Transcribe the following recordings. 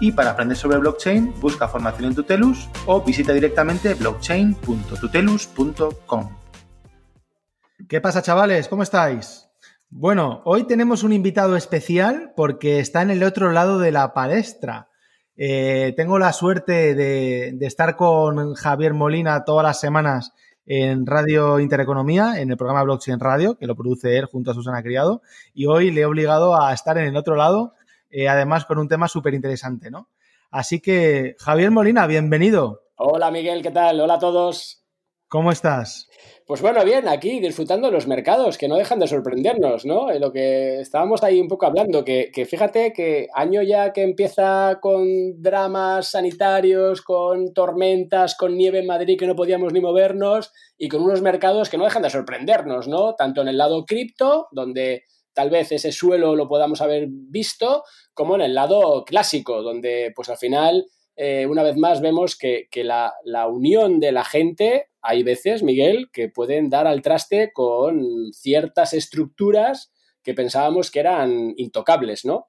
y para aprender sobre blockchain, busca formación en Tutelus o visita directamente blockchain.tutelus.com. ¿Qué pasa, chavales? ¿Cómo estáis? Bueno, hoy tenemos un invitado especial porque está en el otro lado de la palestra. Eh, tengo la suerte de, de estar con Javier Molina todas las semanas en Radio Intereconomía, en el programa Blockchain Radio, que lo produce él junto a Susana Criado, y hoy le he obligado a estar en el otro lado eh, además con un tema súper interesante, ¿no? Así que, Javier Molina, bienvenido. Hola Miguel, ¿qué tal? Hola a todos. ¿Cómo estás? Pues bueno, bien, aquí disfrutando de los mercados, que no dejan de sorprendernos, ¿no? lo que estábamos ahí un poco hablando, que, que, fíjate que año ya que empieza con dramas sanitarios, con tormentas, con nieve en Madrid que no podíamos ni movernos, y con unos mercados que no dejan de sorprendernos, ¿no? Tanto en el lado cripto, donde tal vez ese suelo lo podamos haber visto, como en el lado clásico, donde pues al final, eh, una vez más, vemos que, la, unión de la gente, hay veces, Miguel, que pueden dar al traste con ciertas estructuras que pensábamos que eran intocables, ¿no?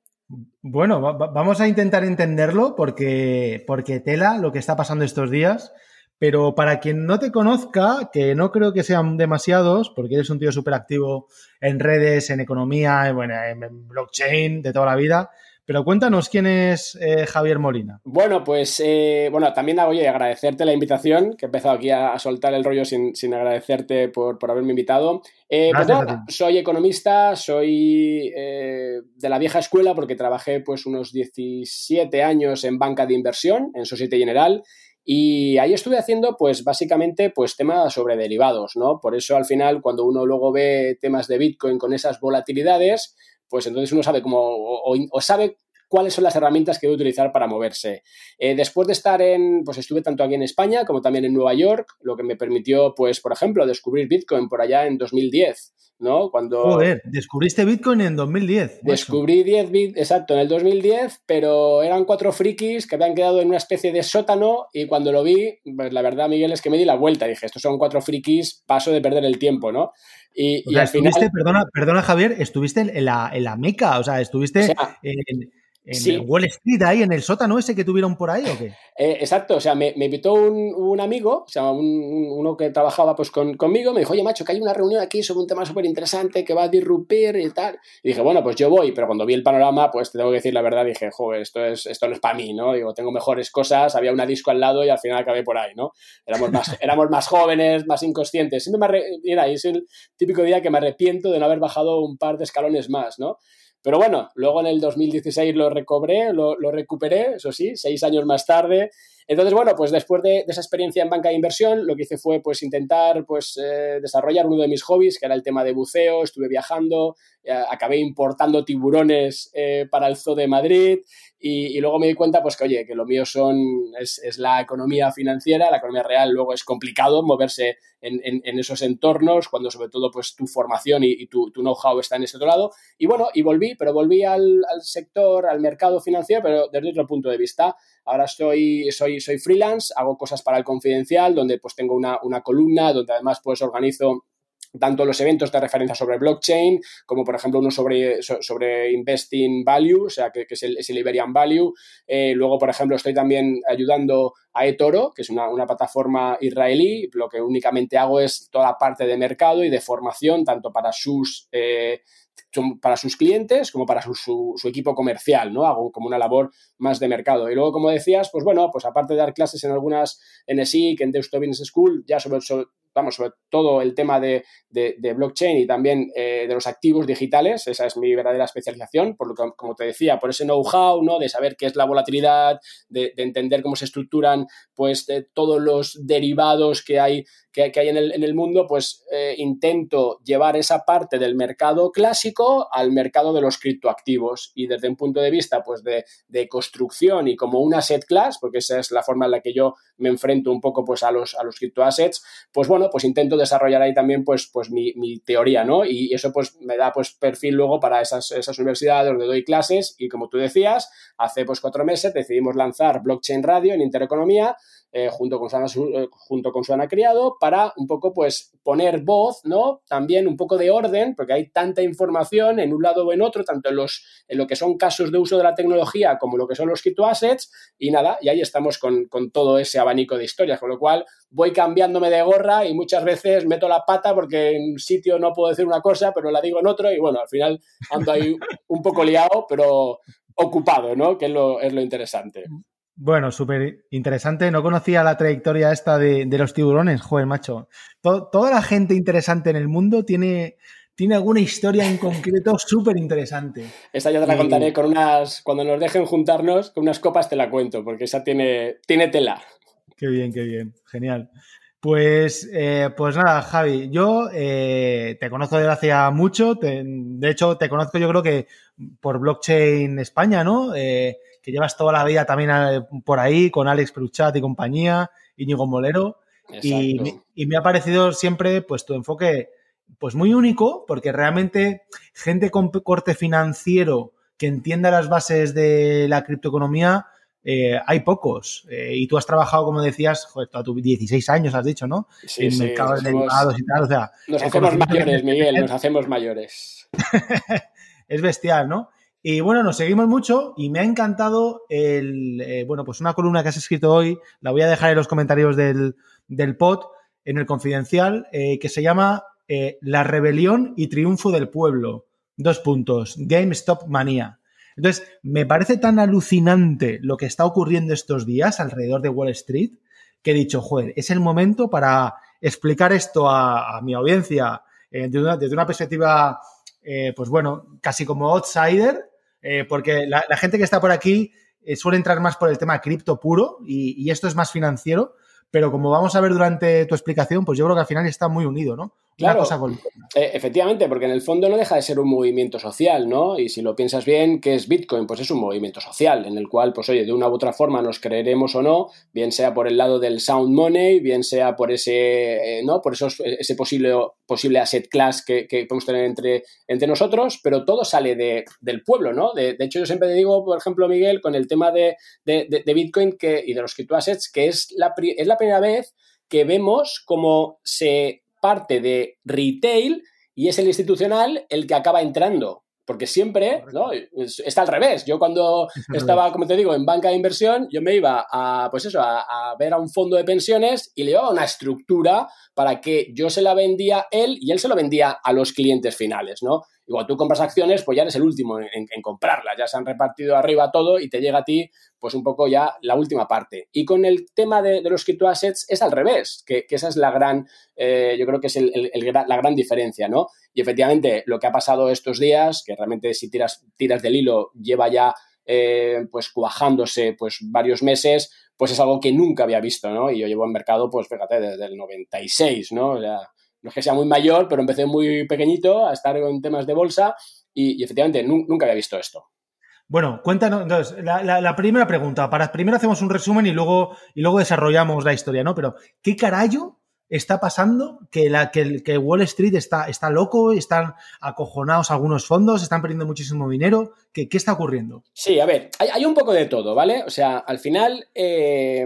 Bueno, vamos a intentar entenderlo porque, porque tela lo que está pasando estos días. Pero para quien no te conozca, que no creo que sean demasiados, porque eres un tío súper activo en redes, en economía, bueno, en blockchain de toda la vida, pero cuéntanos quién es eh, Javier Molina. Bueno, pues eh, bueno, también oye, agradecerte la invitación, que he empezado aquí a, soltar el rollo sin, agradecerte por, haberme invitado. Eh, pues soy economista, soy de la vieja escuela porque trabajé pues unos 17 años en banca de inversión, en Societe General, y ahí estuve haciendo, pues básicamente, pues temas sobre derivados, ¿no? Por eso al final, cuando uno luego ve temas de Bitcoin con esas volatilidades, pues entonces uno sabe cómo, o, sabe cuáles son las herramientas que debe utilizar para moverse. Eh, después de estar en, pues estuve tanto aquí en España como también en Nueva York, lo que me permitió, pues, por ejemplo, descubrir Bitcoin por allá en 2010. ¿no? Cuando... Joder, descubriste Bitcoin en 2010. Descubrí 10 bit, exacto, en el 2010, pero eran cuatro frikis que habían quedado en una especie de sótano y cuando lo vi, pues la verdad, Miguel, es que me di la vuelta. Dije, estos son cuatro frikis, paso de perder el tiempo, ¿no? Y, al final... Perdona, perdona, Javier, estuviste en la, en la meca, o sea, estuviste en ¿En Wall Street, ahí, en el sótano ese que tuvieron por ahí o qué? Eh, exacto, o sea, me, invitó un, amigo, o sea, uno que trabajaba pues conmigo, me dijo, oye, macho, que hay una reunión aquí sobre un tema súper interesante que va a disrumpir y tal. Y dije, bueno, pues yo voy, pero cuando vi el panorama, pues te tengo que decir la verdad, dije, joder, esto, es, esto no es para mí, ¿no? Digo, tengo mejores cosas, había una disco al lado y al final acabé por ahí, ¿no? Éramos más, éramos más jóvenes, más inconscientes. Siempre me mira, es el típico día que me arrepiento de no haber bajado un par de escalones más, ¿no? Pero bueno, luego en el 2016 lo recobré, lo, lo, recuperé, eso sí, seis años más tarde. Entonces, bueno, pues después de, esa experiencia en banca de inversión, lo que hice fue pues intentar pues eh, desarrollar uno de mis hobbies, que era el tema de buceo, estuve viajando, eh, acabé importando tiburones eh, para el Zoo de Madrid y, luego me di cuenta pues que, oye, que lo mío son, es, es la economía financiera, la economía real, luego es complicado moverse en, en, esos entornos, cuando sobre todo pues tu formación y, tu, tu know-how está en ese otro lado. Y bueno, y volví, pero volví al, al, sector, al mercado financiero, pero desde otro punto de vista. Ahora estoy, soy, soy freelance, hago cosas para el confidencial, donde pues tengo una, una columna, donde además pues organizo tanto los eventos de referencia sobre blockchain, como por ejemplo uno sobre, sobre Investing Value, o sea, que, es, el, es, Iberian Value. Eh, luego, por ejemplo, estoy también ayudando a eToro, que es una, plataforma israelí. Lo que únicamente hago es toda parte de mercado y de formación, tanto para sus... Eh, para sus clientes como para su, equipo comercial, ¿no? Hago como una labor más de mercado. Y luego, como decías, pues bueno, pues aparte de dar clases en algunas NSIC, en Deusto Business School, ya sobre, sobre, vamos, sobre todo el tema de, blockchain y también eh, de los activos digitales, esa es mi verdadera especialización, por lo que, como te decía, por ese know-how, ¿no? De saber qué es la volatilidad, de, entender cómo se estructuran, pues, todos los derivados que hay que, hay en el, en el, mundo, pues eh, intento llevar esa parte del mercado clásico al mercado de los criptoactivos y desde un punto de vista pues de, de, construcción y como una asset class, porque esa es la forma en la que yo me enfrento un poco pues a los, a los criptoassets, pues bueno, pues intento desarrollar ahí también pues, pues mi, mi, teoría, ¿no? Y eso pues me da pues perfil luego para esas, esas universidades donde doy clases y como tú decías, hace pues cuatro meses decidimos lanzar Blockchain Radio en Intereconomía eh, junto, con Suana, eh, junto con Suana Criado para un poco pues poner voz, ¿no? También un poco de orden, porque hay tanta información en un lado o en otro, tanto en, los, en lo que son casos de uso de la tecnología como lo que son los criptoassets y nada, y ahí estamos con, con todo ese abanico de historias, con lo cual voy cambiándome de gorra y muchas veces meto la pata porque en un sitio no puedo decir una cosa, pero la digo en otro y bueno, al final ando ahí un poco liado, pero ocupado, ¿no? Que es lo, es lo interesante. Bueno, súper interesante. No conocía la trayectoria esta de, los tiburones. Joder, macho. toda la gente interesante en el mundo tiene, tiene alguna historia en concreto súper interesante. Esa ya te la contaré con unas. Cuando nos dejen juntarnos, con unas copas te la cuento, porque esa tiene, tiene tela. Qué bien, qué bien. Genial. Pues, eh, pues nada, Javi, yo eh, te conozco desde hace mucho. de hecho, te conozco yo creo que por Blockchain España, ¿no? Eh, que llevas toda la vida también eh, por ahí con Alex Pruchat y compañía, Íñigo Molero. Y, me ha parecido siempre pues tu enfoque pues muy único, porque realmente gente con corte financiero que entienda las bases de la criptoeconomía, eh, hay pocos. Eh, y tú has trabajado, como decías, joder, a tus 16 años has dicho, ¿no? Sí, en mercados derivados y tal. O sea, nos hacemos mayores, Miguel, nos hacemos mayores. es bestial, ¿no? Y bueno, nos seguimos mucho y me ha encantado el, eh, bueno, pues una columna que has escrito hoy, la voy a dejar en los comentarios del, del pod, en el confidencial, eh, que se llama eh, La rebelión y triunfo del pueblo. Dos puntos, GameStop manía. Entonces, me parece tan alucinante lo que está ocurriendo estos días alrededor de Wall Street que he dicho, joder, es el momento para explicar esto a, mi audiencia desde una, desde una perspectiva pues bueno, casi como outsider, eh, porque la, gente que está por aquí eh, suele entrar más por el tema cripto puro y, esto es más financiero, pero como vamos a ver durante tu explicación, pues yo creo que al final está muy unido, ¿no? Claro, eh, efectivamente, porque en el fondo no deja de ser un movimiento social, ¿no? Y si lo piensas bien, ¿qué es Bitcoin? Pues es un movimiento social en el cual, pues oye, de una u otra forma nos creeremos o no, bien sea por el lado del sound money, bien sea por ese, eh, ¿no? Por esos, ese posible, posible asset class que, podemos tener entre, entre nosotros, pero todo sale de, del pueblo, ¿no? De, hecho, yo siempre digo, por ejemplo, Miguel, con el tema de, de Bitcoin que, y de los criptoassets, que es la, es la primera vez que vemos cómo se parte de retail y es el institucional el que acaba entrando. Porque siempre ¿no? está al revés. Yo cuando estaba, como te digo, en banca de inversión, yo me iba a, pues eso, a, ver a un fondo de pensiones y le llevaba una estructura para que yo se la vendía él y él se lo vendía a los clientes finales, ¿no? Y cuando tú compras acciones, pues ya eres el último en, comprarlas, ya se han repartido arriba todo y te llega a ti, pues un poco ya la última parte. Y con el tema de, los criptoassets es al revés, que, esa es la gran, eh, yo creo que es la gran diferencia, ¿no? Y efectivamente, lo que ha pasado estos días, que realmente si tiras, tiras del hilo lleva ya eh, pues cuajándose pues varios meses, pues es algo que nunca había visto, ¿no? Y yo llevo en mercado, pues fíjate, desde el 96, ¿no? O sea, no es que sea muy mayor, pero empecé muy pequeñito a estar en temas de bolsa y, efectivamente nunca había visto esto. Bueno, cuéntanos, entonces, la, primera pregunta, para primero hacemos un resumen y luego, y luego desarrollamos la historia, ¿no? Pero, ¿qué carajo está pasando? Que, la, que, que Wall Street está, está loco, están acojonados algunos fondos, están perdiendo muchísimo dinero. ¿Qué, qué está ocurriendo? Sí, a ver, hay, un poco de todo, ¿vale? O sea, al final, eh,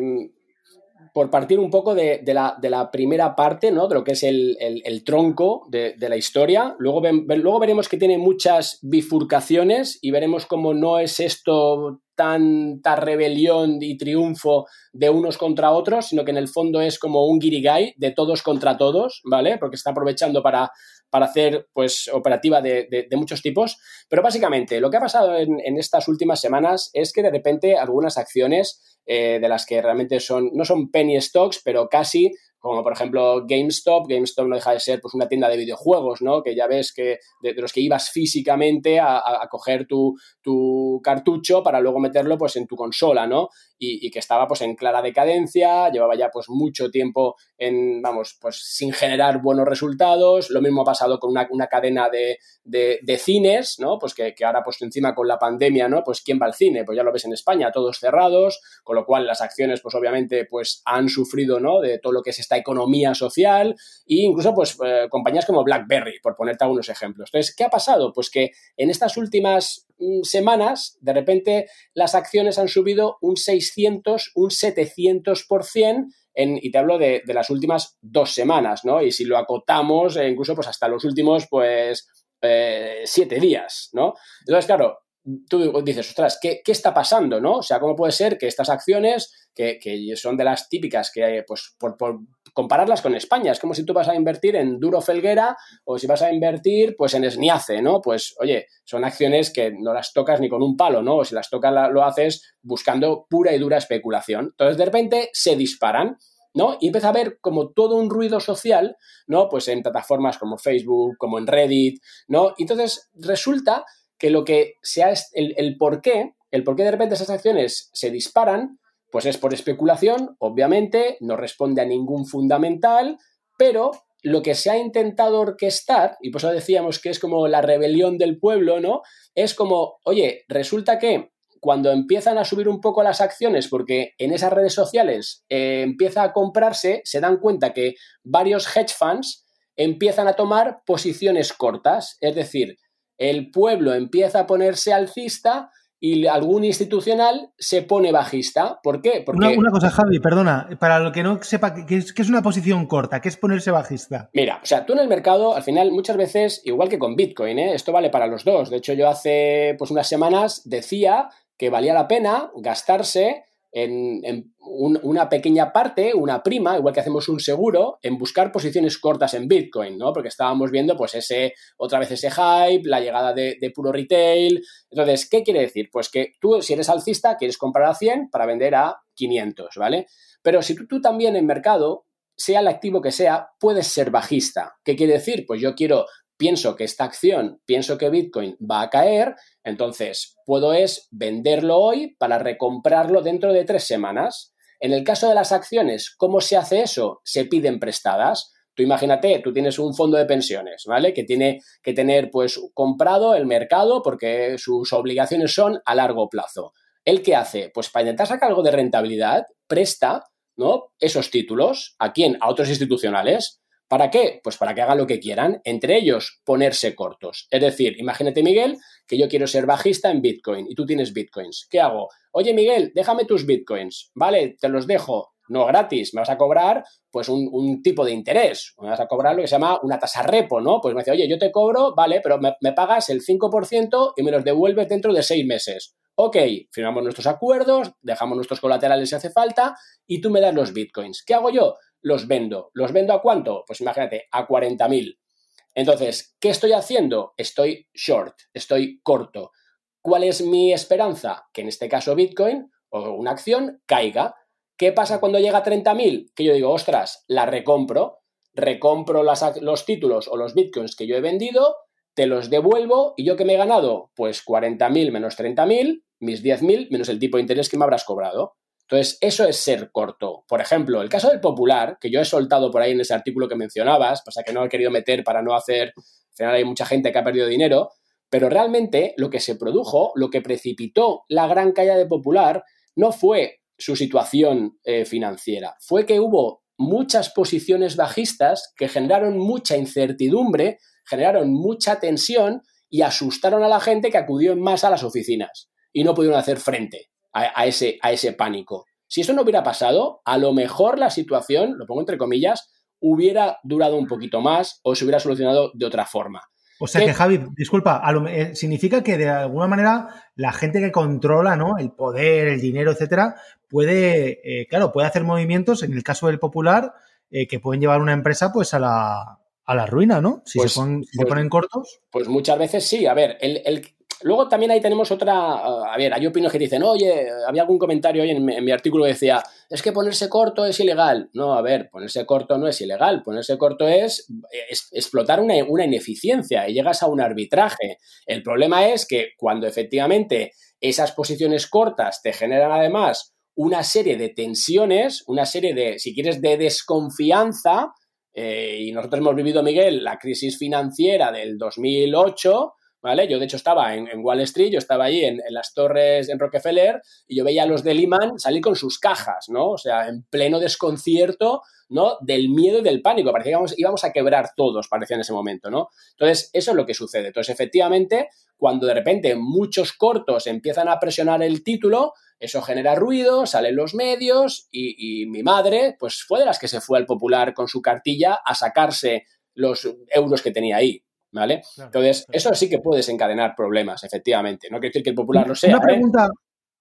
por partir un poco de, la, primera parte, ¿no? De lo que es el, tronco de, la historia. Luego, veremos que tiene muchas bifurcaciones y veremos cómo no es esto tanta rebelión y triunfo de unos contra otros, sino que en el fondo es como un guirigay de todos contra todos, ¿vale? Porque está aprovechando para, para hacer pues operativa de, muchos tipos. Pero básicamente lo que ha pasado en, en estas últimas semanas es que de repente algunas acciones eh, de las que realmente son, no son penny stocks, pero casi como por ejemplo GameStop. GameStop no deja de ser pues una tienda de videojuegos, ¿no? Que ya ves que de, los que ibas físicamente a, a, coger tu, tu, cartucho para luego meterlo pues en tu consola, ¿no? Y, que estaba pues en clara decadencia, llevaba ya pues mucho tiempo en, vamos, pues sin generar buenos resultados. Lo mismo ha pasado con una, una cadena de, de, cines, ¿no? Pues que, que, ahora pues encima con la pandemia, ¿no? Pues ¿quién va al cine? Pues ya lo ves en España, todos cerrados, con lo cual las acciones pues obviamente pues han sufrido, ¿no? De todo lo que es economía social e incluso pues eh, compañías como BlackBerry, por ponerte algunos ejemplos. Entonces, ¿qué ha pasado? Pues que en estas últimas mm, semanas, de repente, las acciones han subido un 600, un 700%, en, y te hablo de, las últimas dos semanas, ¿no? Y si lo acotamos, eh, incluso pues hasta los últimos, pues, eh, siete días, ¿no? Entonces, claro, tú dices, ostras, ¿qué, ¿qué, está pasando, no? O sea, ¿cómo puede ser que estas acciones, que, que son de las típicas que, pues, por, por, compararlas con España, es como si tú vas a invertir en Duro Felguera o si vas a invertir, pues, en Esniace, ¿no? Pues, oye, son acciones que no las tocas ni con un palo, ¿no? O si las tocas, lo haces buscando pura y dura especulación. Entonces, de repente, se disparan. ¿no? Y empieza a haber como todo un ruido social, ¿no? Pues en plataformas como Facebook, como en Reddit, ¿no? entonces resulta que lo que sea el, el por qué, el por qué de repente esas acciones se disparan, pues es por especulación, obviamente, no responde a ningún fundamental, pero lo que se ha intentado orquestar, y por eso decíamos que es como la rebelión del pueblo, ¿no? Es como, oye, resulta que cuando empiezan a subir un poco las acciones, porque en esas redes sociales eh, empieza a comprarse, se dan cuenta que varios hedge funds empiezan a tomar posiciones cortas, es decir, el pueblo empieza a ponerse alcista y algún institucional se pone bajista. ¿Por qué? Porque... Una, cosa, Javi, perdona, para lo que no sepa, ¿qué es, es, una posición corta? ¿Qué es ponerse bajista? Mira, o sea, tú en el mercado, al final, muchas veces, igual que con Bitcoin, ¿eh? esto vale para los dos. De hecho, yo hace pues, unas semanas decía que valía la pena gastarse en, una pequeña parte, una prima, igual que hacemos un seguro, en buscar posiciones cortas en Bitcoin, ¿no? Porque estábamos viendo, pues, ese, otra vez ese hype, la llegada de, puro retail. Entonces, ¿qué quiere decir? Pues que tú, si eres alcista, quieres comprar a 100 para vender a 500, ¿vale? Pero si tú, tú también en mercado, sea el activo que sea, puedes ser bajista. ¿Qué quiere decir? Pues yo quiero pienso que esta acción, pienso que Bitcoin va a caer, entonces puedo es venderlo hoy para recomprarlo dentro de tres semanas. En el caso de las acciones, ¿cómo se hace eso? Se piden prestadas. Tú imagínate, tú tienes un fondo de pensiones, ¿vale? Que tiene que tener pues comprado el mercado porque sus obligaciones son a largo plazo. ¿El qué hace? Pues para intentar sacar algo de rentabilidad, presta, ¿no? Esos títulos. ¿A quién? A otros institucionales. ¿Para qué? Pues para que hagan lo que quieran, entre ellos ponerse cortos. Es decir, imagínate Miguel que yo quiero ser bajista en Bitcoin y tú tienes Bitcoins. ¿Qué hago? Oye Miguel, déjame tus Bitcoins. Vale, te los dejo. No gratis, me vas a cobrar pues un, tipo de interés. Me vas a cobrar lo que se llama una tasa repo, ¿no? Pues me dice, oye, yo te cobro, vale, pero me, me pagas el 5% y me los devuelves dentro de seis meses. Ok, firmamos nuestros acuerdos, dejamos nuestros colaterales si hace falta y tú me das los bitcoins. ¿Qué hago yo? Los vendo. ¿Los vendo a cuánto? Pues imagínate, a 40.000. Entonces, ¿qué estoy haciendo? Estoy short, estoy corto. ¿Cuál es mi esperanza? Que en este caso Bitcoin o una acción caiga. ¿Qué pasa cuando llega a 30.000? Que yo digo, ostras, la recompro, recompro los títulos o los Bitcoins que yo he vendido, te los devuelvo y yo que me he ganado, pues 40.000 menos 30.000, mis 10.000 menos el tipo de interés que me habrás cobrado. Entonces, eso es ser corto. Por ejemplo, el caso del popular, que yo he soltado por ahí en ese artículo que mencionabas, pasa que no he querido meter para no hacer, al final hay mucha gente que ha perdido dinero, pero realmente lo que se produjo, lo que precipitó la gran caída de popular, no fue su situación eh, financiera, fue que hubo muchas posiciones bajistas que generaron mucha incertidumbre, generaron mucha tensión y asustaron a la gente que acudió en masa a las oficinas y no pudieron hacer frente a, ese, a ese pánico. Si eso no hubiera pasado, a lo mejor la situación, lo pongo entre comillas, hubiera durado un poquito más o se hubiera solucionado de otra forma. O sea que, Javi, disculpa, eh, significa que de alguna manera la gente que controla ¿no? el poder, el dinero, etcétera, puede, eh, claro, puede hacer movimientos, en el caso del popular, eh, que pueden llevar una empresa pues a la, a la ruina, ¿no? Si, se, pues, pues, ponen, cortos. Pues muchas veces sí. A ver, el, Luego también ahí tenemos otra, a ver, hay opiniones que dicen, oye, había algún comentario hoy en, mi artículo que decía, es que ponerse corto es ilegal. No, a ver, ponerse corto no es ilegal, ponerse corto es, explotar una, una ineficiencia y llegas a un arbitraje. El problema es que cuando efectivamente esas posiciones cortas te generan además una serie de tensiones, una serie de, si quieres, de desconfianza, eh, y nosotros hemos vivido, Miguel, la crisis financiera del 2008, ¿vale? Yo, de hecho, estaba en, Wall Street, yo estaba ahí en, las torres en Rockefeller y yo veía a los de Lehman salir con sus cajas, ¿no? O sea, en pleno desconcierto, ¿no? Del miedo y del pánico. Parecía que íbamos, íbamos, a quebrar todos, parecía en ese momento, ¿no? Entonces, eso es lo que sucede. Entonces, efectivamente, cuando de repente muchos cortos empiezan a presionar el título, eso genera ruido, salen los medios y, mi madre, pues fue de las que se fue al popular con su cartilla a sacarse los euros que tenía ahí. ¿Vale? Entonces, eso sí que puede desencadenar problemas, efectivamente. No quiere decir que el popular lo sea. Una ¿eh? pregunta,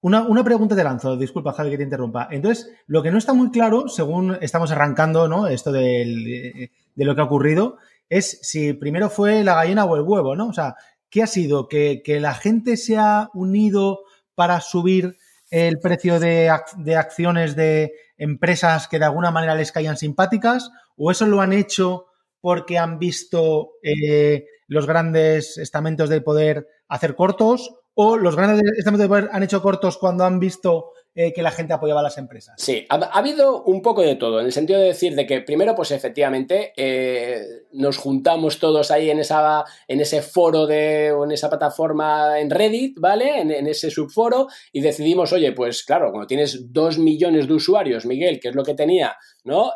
una, pregunta te lanzo, disculpa Javi que te interrumpa. Entonces, lo que no está muy claro, según estamos arrancando, ¿no? Esto de lo que ha ocurrido, es si primero fue la gallina o el huevo, ¿no? O sea, ¿Qué ha sido? ¿Que, la gente se ha unido para subir el precio de, acciones de empresas que de alguna manera les caían simpáticas? ¿O eso lo han hecho porque han visto eh, los grandes estamentos del poder hacer cortos? ¿O los grandes estamentos del poder han hecho cortos cuando han visto eh, que la gente apoyaba a las empresas. Sí, ha, habido un poco de todo, en el sentido de decir de que primero, pues efectivamente, eh, nos juntamos todos ahí en, esa, en ese foro de, o en esa plataforma en Reddit, ¿vale? En, ese subforo, y decidimos, oye, pues claro, cuando tienes dos millones de usuarios, Miguel, que es lo que tenía, ¿no?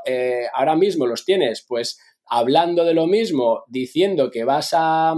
Ahora mismo los tienes, pues hablando de lo mismo, diciendo que vas a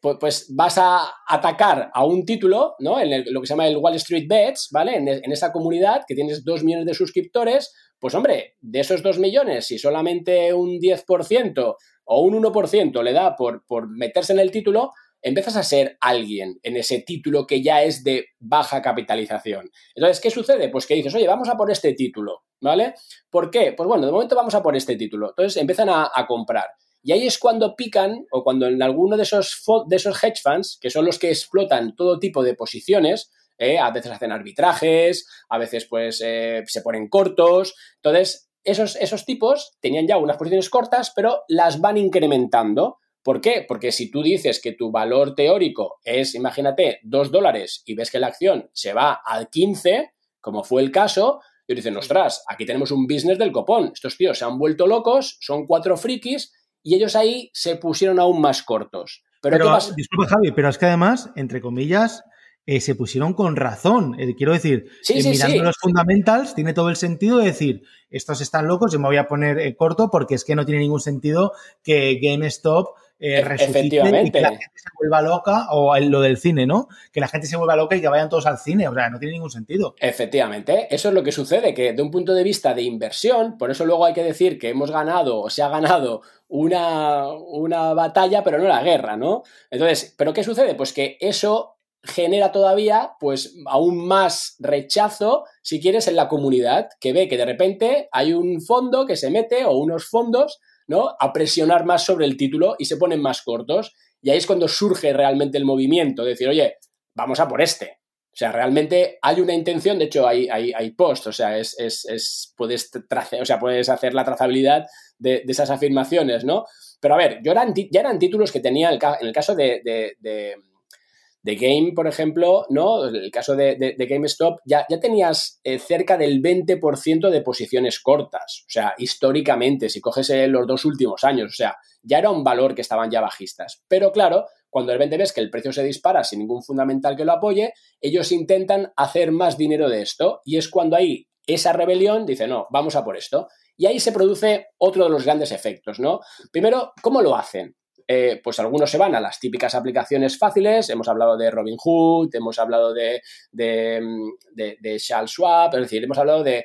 pues, pues, vas a atacar a un título, ¿no? En lo que se llama el Wall Street Bets, ¿vale? En, esa comunidad que tienes dos millones de suscriptores, pues hombre, de esos dos millones, si solamente un 10% o un 1% le da por, por meterse en el título, empiezas a ser alguien en ese título que ya es de baja capitalización. Entonces, ¿qué sucede? Pues que dices, oye, vamos a por este título, ¿vale? ¿Por qué? Pues bueno, de momento vamos a por este título. Entonces empiezan a comprar. Y ahí es cuando pican, o cuando en alguno de esos, de esos hedge funds, que son los que explotan todo tipo de posiciones, eh, a veces hacen arbitrajes, a veces pues eh, se ponen cortos. Entonces, esos, esos tipos tenían ya unas posiciones cortas, pero las van incrementando. ¿Por qué? Porque si tú dices que tu valor teórico es, imagínate, 2 dólares y ves que la acción se va al 15, como fue el caso, y dicen, ostras, aquí tenemos un business del copón. Estos tíos se han vuelto locos, son cuatro frikis y ellos ahí se pusieron aún más cortos. Pero, disculpa, Javi, pero es que además, entre comillas, eh, se pusieron con razón. Eh, quiero decir, eh, mirando los fundamentals, tiene todo el sentido de decir, estos están locos, yo me voy a poner corto porque es que no tiene ningún sentido que GameStop eh, Efectivamente. y que la gente se vuelva loca, o lo del cine, ¿no? Que la gente se vuelva loca y que vayan todos al cine, o sea, no tiene ningún sentido. Efectivamente, eso es lo que sucede, que de un punto de vista de inversión, por eso luego hay que decir que hemos ganado o se ha ganado una, una batalla, pero no la guerra, ¿no? Entonces, ¿pero qué sucede? Pues que eso genera todavía pues aún más rechazo, si quieres, en la comunidad, que ve que de repente hay un fondo que se mete o unos fondos ¿no? A presionar más sobre el título y se ponen más cortos. Y ahí es cuando surge realmente el movimiento, de decir, oye, vamos a por este. O sea, realmente hay una intención, de hecho hay, hay, hay post, o sea, es, es, puedes, o sea, puedes hacer la trazabilidad de, esas afirmaciones, ¿no? Pero a ver, yo eran, ya eran títulos que tenía, en el caso de de Game, por ejemplo, ¿no? El caso de, GameStop, ya, ya tenías eh, cerca del 20% de posiciones cortas. O sea, históricamente, si coges eh, los dos últimos años, o sea, ya era un valor que estaban ya bajistas. Pero claro, cuando de repente ves que el precio se dispara sin ningún fundamental que lo apoye, ellos intentan hacer más dinero de esto. Y es cuando ahí esa rebelión dice, no, vamos a por esto. Y ahí se produce otro de los grandes efectos, ¿no? Primero, ¿cómo lo hacen? Eh, pues algunos se van a las típicas aplicaciones fáciles, hemos hablado de Robinhood, hemos hablado de, de, de, de Swap, es decir, hemos hablado de,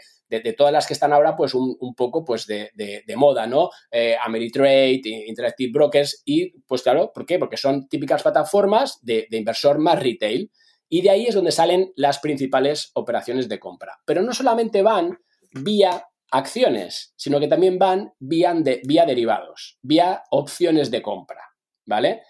todas las que están ahora, pues un, poco pues de, moda, ¿no? Eh, Ameritrade, Interactive Brokers, y pues claro, ¿por qué? Porque son típicas plataformas de, inversor más retail, y de ahí es donde salen las principales operaciones de compra. Pero no solamente van vía acciones, sino que también van vía, de, vía derivados, vía opciones de compra, ¿vale?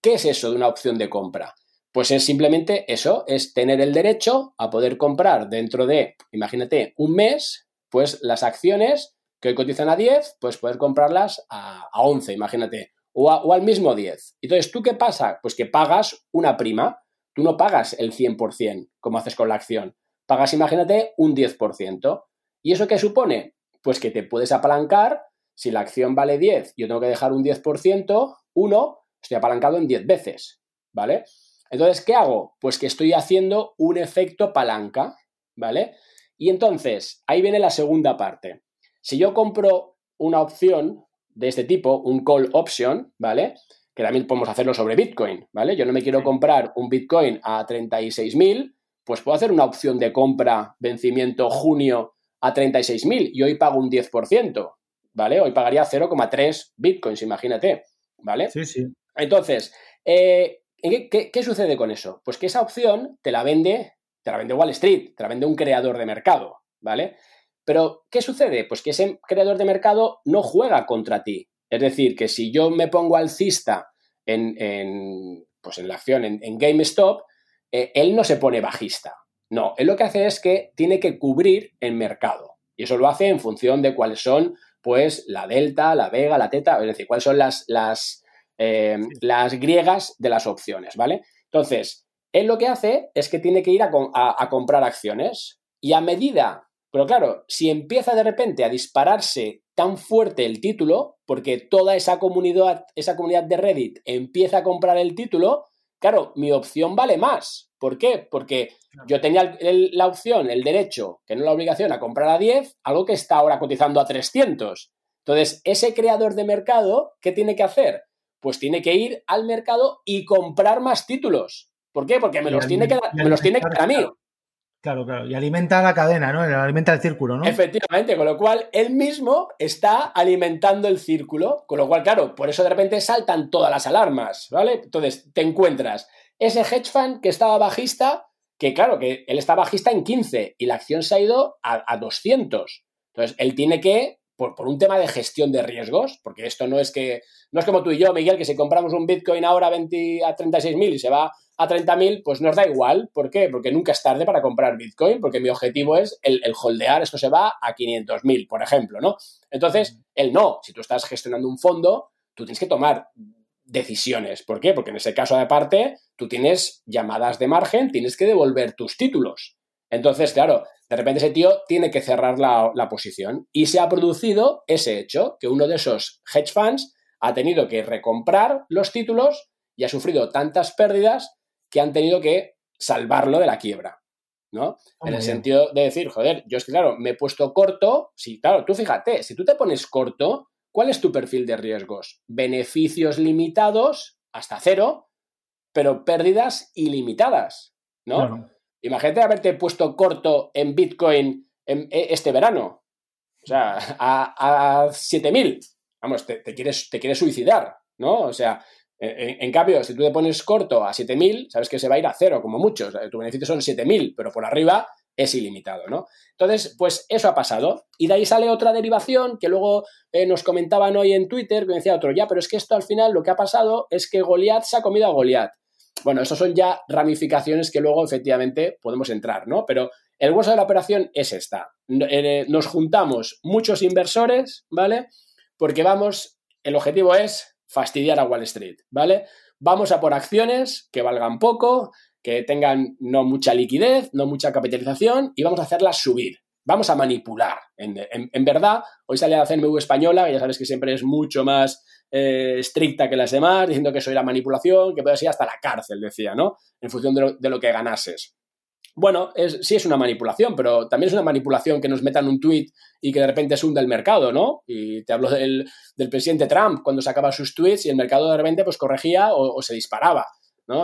¿Qué es eso de una opción de compra? Pues es simplemente eso, es tener el derecho a poder comprar dentro de, imagínate, un mes, pues las acciones que hoy cotizan a 10, pues poder comprarlas a, 11, imagínate, o, o, al mismo 10. Entonces, ¿tú qué pasa? Pues que pagas una prima, tú no pagas el 100% como haces con la acción, pagas, imagínate, un 10%. ¿Y eso qué supone? Pues que te puedes apalancar, si la acción vale 10, yo tengo que dejar un 10%, uno, estoy apalancado en 10 veces, ¿vale? Entonces, ¿qué hago? Pues que estoy haciendo un efecto palanca, ¿vale? Y entonces, ahí viene la segunda parte. Si yo compro una opción de este tipo, un call option, ¿vale? Que también podemos hacerlo sobre Bitcoin, ¿vale? Yo no me quiero comprar un Bitcoin a 36.000, pues puedo hacer una opción de compra vencimiento junio a 36.000 y hoy pago un 10%, ¿vale? Hoy pagaría 0,3 bitcoins, imagínate, ¿vale? Sí, sí. Entonces, eh, ¿qué, sucede con eso? Pues que esa opción te la vende, te la vende Wall Street, te la vende un creador de mercado, ¿vale? Pero, ¿qué sucede? Pues que ese creador de mercado no juega contra ti. Es decir, que si yo me pongo alcista en, en pues en la acción, en, en GameStop, eh, él no se pone bajista. No, él lo que hace es que tiene que cubrir el mercado. Y eso lo hace en función de cuáles son, pues, la delta, la vega, la teta, es decir, cuáles son las, las, eh, las griegas de las opciones, ¿vale? Entonces, él lo que hace es que tiene que ir a, a, comprar acciones y a medida, pero claro, si empieza de repente a dispararse tan fuerte el título, porque toda esa comunidad, esa comunidad de Reddit empieza a comprar el título, claro, mi opción vale más. ¿Por qué? Porque yo tenía la opción, el derecho, que no la obligación, a comprar a 10, algo que está ahora cotizando a 300. Entonces, ese creador de mercado, ¿qué tiene que hacer? Pues tiene que ir al mercado y comprar más títulos. ¿Por qué? Porque me los tiene que, me los tiene que dar a mí. Claro, claro. Y alimenta la cadena, ¿no? Alimenta el círculo, ¿no? Efectivamente, con lo cual él mismo está alimentando el círculo. Con lo cual, claro, por eso de repente saltan todas las alarmas, ¿vale? Entonces, te encuentras ese hedge fund que estaba bajista, que claro, que él está bajista en 15 y la acción se ha ido a, 200. Entonces, él tiene que, por, un tema de gestión de riesgos, porque esto no es que, no es como tú y yo, Miguel, que si compramos un Bitcoin ahora a, 20, a 36.000 y se va a 30.000, pues nos da igual. ¿Por qué? Porque nunca es tarde para comprar Bitcoin, porque mi objetivo es el, el holdear, esto se va a 500.000, por ejemplo, ¿no? Entonces, él no. Si tú estás gestionando un fondo, tú tienes que tomar decisiones. ¿Por qué? Porque en ese caso, aparte, tú tienes llamadas de margen, tienes que devolver tus títulos. Entonces, claro, de repente ese tío tiene que cerrar la, posición. Y se ha producido ese hecho, que uno de esos hedge funds ha tenido que recomprar los títulos y ha sufrido tantas pérdidas que han tenido que salvarlo de la quiebra. ¿no? Ah, en el sentido de decir, joder, yo es que, claro, me he puesto corto. Sí, claro, tú fíjate, si tú te pones corto, ¿Cuál es tu perfil de riesgos? Beneficios limitados hasta cero, pero pérdidas ilimitadas, ¿no? Imagínate haberte puesto corto en Bitcoin en, e, este verano. O sea, a, a 7.000. Vamos, te, quieres, te quieres suicidar, ¿no? O sea, en, cambio, si tú te pones corto a 7.000, sabes que se va a ir a cero, como muchos. Tu beneficio son 7.000, pero por arriba es ilimitado, ¿no? Entonces, pues eso ha pasado. Y de ahí sale otra derivación que luego eh, nos comentaban hoy en Twitter, que decía otro, ya, pero es que esto al final lo que ha pasado es que Goliath se ha comido a Goliath. Bueno, eso son ya ramificaciones que luego efectivamente podemos entrar, ¿no? Pero el hueso de la operación es esta. Eh, nos juntamos muchos inversores, ¿vale? Porque vamos, el objetivo es fastidiar a Wall Street, ¿vale? Vamos a por acciones que valgan poco, que tengan no mucha liquidez, no mucha capitalización y vamos a hacerlas subir. Vamos a manipular. En, verdad, hoy sale la CNMV española, que ya sabes que siempre es mucho más eh, estricta que las demás, diciendo que eso era manipulación, que puede ser hasta la cárcel, decía, ¿no? En función de lo, que ganases. Bueno, sí es una manipulación, pero también es una manipulación que nos metan un tweet y que de repente se hunda el mercado, ¿no? Y te hablo del, presidente Trump cuando sacaba sus tweets y el mercado de repente pues corregía o se disparaba.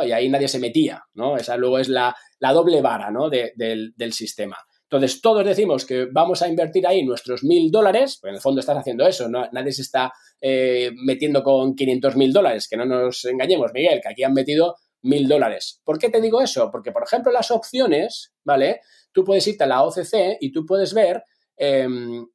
Y ahí nadie se metía, ¿no? Esa luego es la, doble vara, ¿no? del, sistema. Entonces, todos decimos que vamos a invertir ahí nuestros mil dólares, pues en el fondo estás haciendo eso, nadie se está eh, metiendo con 500 mil dólares, que no nos engañemos, Miguel, que aquí han metido mil dólares. ¿Por qué te digo eso? Porque, por ejemplo, las opciones, ¿vale? Tú puedes irte a la OCC y tú puedes ver em,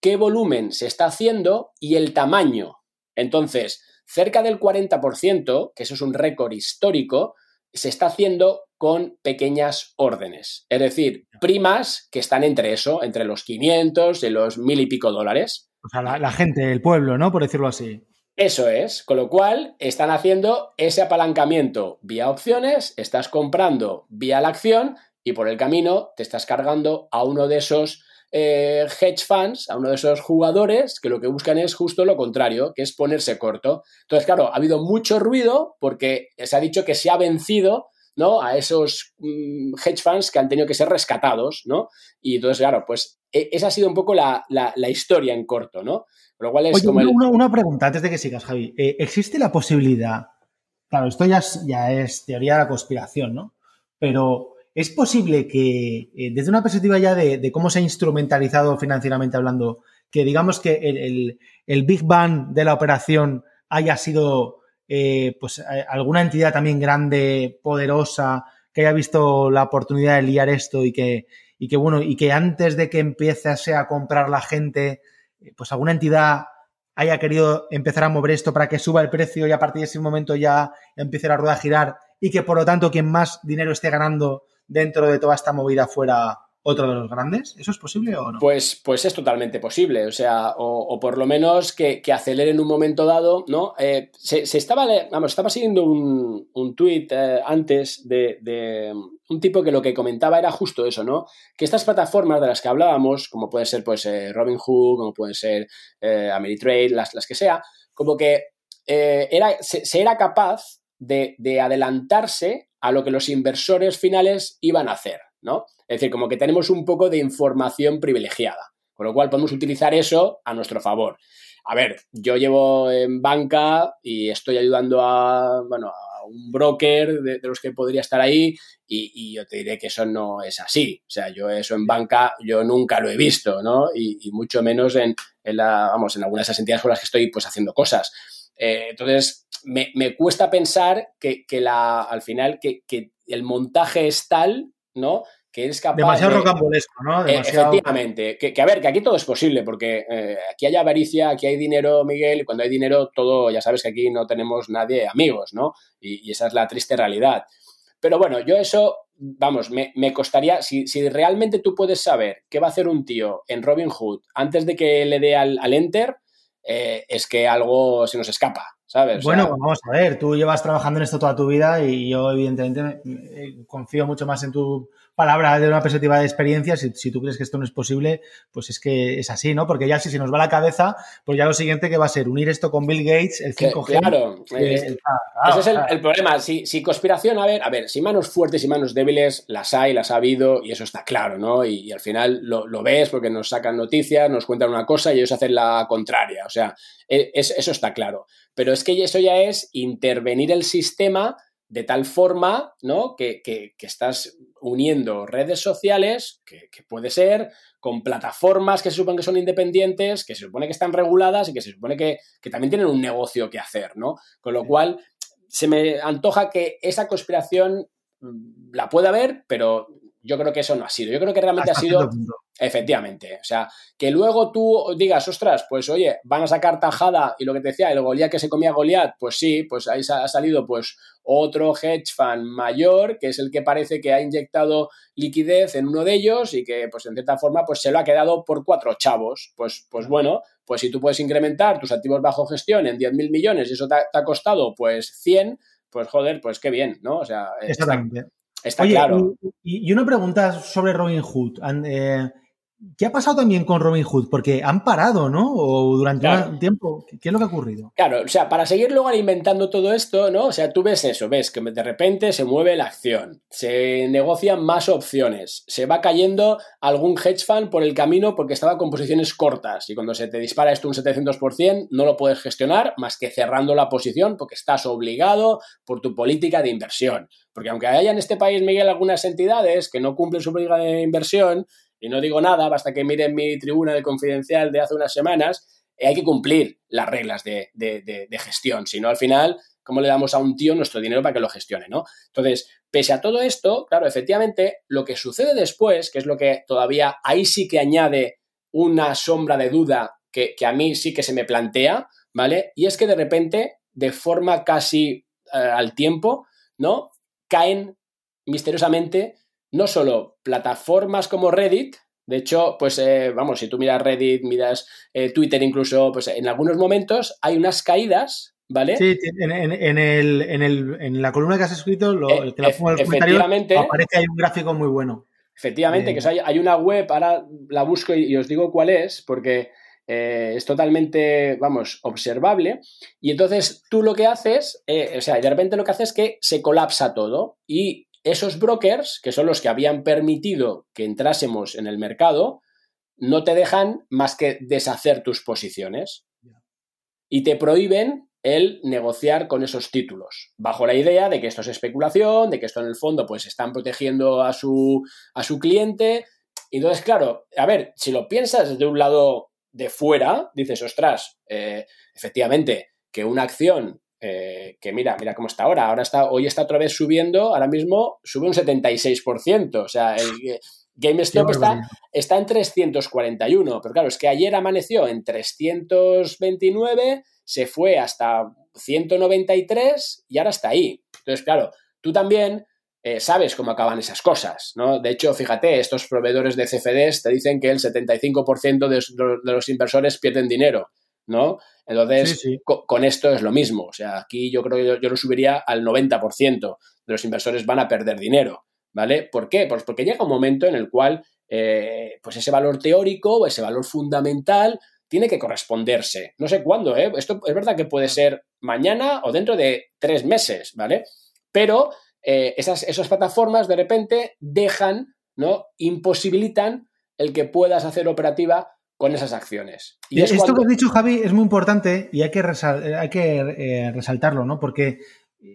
qué volumen se está haciendo y el tamaño. Entonces, cerca del 40%, que eso es un récord histórico, se está haciendo con pequeñas órdenes, es decir, primas que están entre eso, entre los 500 y los mil y pico dólares. O sea, la, gente, el pueblo, ¿no? Por decirlo así. Eso es, con lo cual están haciendo ese apalancamiento vía opciones, estás comprando vía la acción y por el camino te estás cargando a uno de esos eh, hedge funds, a uno de esos jugadores que lo que buscan es justo lo contrario, que es ponerse corto. Entonces, claro, ha habido mucho ruido porque se ha dicho que se ha vencido ¿no? a esos mm, hedge funds que han tenido que ser rescatados, ¿no? Y entonces, claro, pues e, esa ha sido un poco la, historia en corto, ¿no? Lo cual es como una, pregunta antes de que sigas, Javi. Eh, ¿Existe la posibilidad, claro, esto ya ya es teoría de la conspiración, ¿no? Pero ¿Es posible que, eh, desde una perspectiva ya de, cómo se ha instrumentalizado financieramente hablando, que digamos que el, Big Bang de la operación haya sido eh, pues eh, alguna entidad también grande, poderosa, que haya visto la oportunidad de liar esto y que, y que bueno, y que antes de que empiece a comprar la gente, pues alguna entidad haya querido empezar a mover esto para que suba el precio y a partir de ese momento ya empiece la rueda a girar y que por lo tanto quien más dinero esté ganando dentro de toda esta movida fuera otro de los grandes? ¿Eso es posible o no? Pues, pues es totalmente posible, o sea, o, por lo menos que, que, acelere en un momento dado, ¿no? Eh, se, estaba, vamos, estaba siguiendo un, un tuit eh, antes de, un tipo que lo que comentaba era justo eso, ¿no? Que estas plataformas de las que hablábamos, como puede ser pues eh, Robinhood, como pueden ser Ameritrade, las, las que sea, como que era, se, era capaz de, de adelantarse a lo que los inversores finales iban a hacer, ¿no? Es decir, como que tenemos un poco de información privilegiada, con lo cual podemos utilizar eso a nuestro favor. A ver, yo llevo en banca y estoy ayudando a, bueno, a un broker de, los que podría estar ahí y, yo te diré que eso no es así. O sea, yo eso en banca yo nunca lo he visto, ¿no? Y, mucho menos en, la, vamos, en algunas de esas entidades con las que estoy pues haciendo cosas. Eh, entonces, me, cuesta pensar que, la, al final que, el montaje es tal, ¿no? Que es capaz. Demasiado rocambolesco, ¿no? Eh, efectivamente. Que, a ver, que aquí todo es posible, porque eh, aquí hay avaricia, aquí hay dinero, Miguel, y cuando hay dinero, todo, ya sabes que aquí no tenemos nadie amigos, ¿no? Y, esa es la triste realidad. Pero bueno, yo eso, vamos, me, costaría, si, si, realmente tú puedes saber qué va a hacer un tío en Robin Hood antes de que le dé al, al enter, eh, es que algo se nos escapa, ¿sabes? Bueno, vamos a ver, tú llevas trabajando en esto toda tu vida y yo evidentemente confío mucho más en tu palabra de una perspectiva de experiencia, si, tú crees que esto no es posible, pues es que es así, ¿no? Porque ya si se nos va la cabeza, pues ya lo siguiente que va a ser unir esto con Bill Gates, el 5G. Claro, ese es el, problema. Si, conspiración, a ver, a ver, si manos fuertes y manos débiles las hay, las ha habido y eso está claro, ¿no? Y, al final lo, ves porque nos sacan noticias, nos cuentan una cosa y ellos hacen la contraria. O sea, e, eso está claro. Pero es que eso ya es intervenir el sistema de tal forma, ¿no? Que, estás uniendo redes sociales, que, puede ser, con plataformas que se supone que son independientes, que se supone que están reguladas y que se supone que, también tienen un negocio que hacer, ¿no? Con lo cual, se me antoja que esa conspiración mm, la puede haber, pero yo creo que eso no ha sido. Yo creo que realmente ha sido. Efectivamente. O sea, que luego tú digas, ostras, pues oye, van a sacar tajada y lo que te decía, el Goliat que se comía Goliat, pues sí, pues ahí ha salido pues otro hedge fund mayor, que es el que parece que ha inyectado liquidez en uno de ellos y que, pues en cierta forma, pues se lo ha quedado por cuatro chavos. Pues, pues bueno, pues si tú puedes incrementar tus activos bajo gestión en 10.000 millones y eso te ha, costado pues 100, pues joder, pues qué bien, ¿no? O sea, Exactamente. Está, claro. Y, una pregunta sobre Robin Hood. Eh, ¿Qué ha pasado también con Robin Hood? Porque han parado, ¿no? O durante un tiempo. ¿Qué es lo que ha ocurrido? Claro, o sea, para seguir luego alimentando todo esto, ¿no? O sea, tú ves eso, ves que de repente se mueve la acción, se negocian más opciones, se va cayendo algún hedge fund por el camino porque estaba con posiciones cortas y cuando se te dispara esto un 700% no lo puedes gestionar más que cerrando la posición porque estás obligado por tu política de inversión. Porque aunque haya en este país, Miguel, algunas entidades que no cumplen su política de inversión, y no digo nada, basta que miren mi tribuna de confidencial de hace unas semanas, eh, hay que cumplir las reglas de, gestión, si no al final, ¿cómo le damos a un tío nuestro dinero para que lo gestione? ¿no? Entonces, pese a todo esto, claro, efectivamente, lo que sucede después, que es lo que todavía ahí sí que añade una sombra de duda que, a mí sí que se me plantea, ¿vale? Y es que de repente, de forma casi eh, al tiempo, ¿no? caen misteriosamente no solo plataformas como Reddit, de hecho, pues eh, vamos, si tú miras Reddit, miras eh, Twitter incluso, pues en algunos momentos hay unas caídas, ¿vale? Sí, en, el, en, el, en la columna que has escrito, lo, eh, que la pongo en el comentario, aparece ahí un gráfico muy bueno. Efectivamente, que hay, una web, ahora la busco y, os digo cuál es, porque es totalmente, vamos, observable. Y entonces tú lo que haces, o sea, de repente lo que haces es que se colapsa todo y esos brokers, que son los que habían permitido que entrásemos en el mercado, no te dejan más que deshacer tus posiciones y te prohíben el negociar con esos títulos, bajo la idea de que esto es especulación, de que esto en el fondo pues están protegiendo a su, a su cliente. Entonces, claro, a ver, si lo piensas desde un lado de fuera, dices, ostras, eh, efectivamente, que una acción eh, que mira, mira cómo está ahora. Ahora está, hoy está otra vez subiendo, ahora mismo sube un 76%. O sea, el GameStop está, está en 341, pero claro, es que ayer amaneció en 329, se fue hasta 193 y ahora está ahí. Entonces, claro, tú también eh, sabes cómo acaban esas cosas, ¿no? De hecho, fíjate, estos proveedores de CFDs te dicen que el 75% de los inversores pierden dinero. ¿No? Entonces, Con, esto es lo mismo. O sea, aquí yo creo que yo, lo subiría al 90% de los inversores van a perder dinero, ¿vale? ¿Por qué? Pues porque llega un momento en el cual, eh, pues ese valor teórico o ese valor fundamental tiene que corresponderse. No sé cuándo, ¿eh? Esto es verdad que puede ser mañana o dentro de tres meses, ¿vale? Pero eh, esas, esas plataformas de repente dejan, ¿no? Imposibilitan el que puedas hacer operativa con esas acciones. Y Esto que has dicho, Javi, es muy importante y hay que, hay que eh, resaltarlo, ¿no? Porque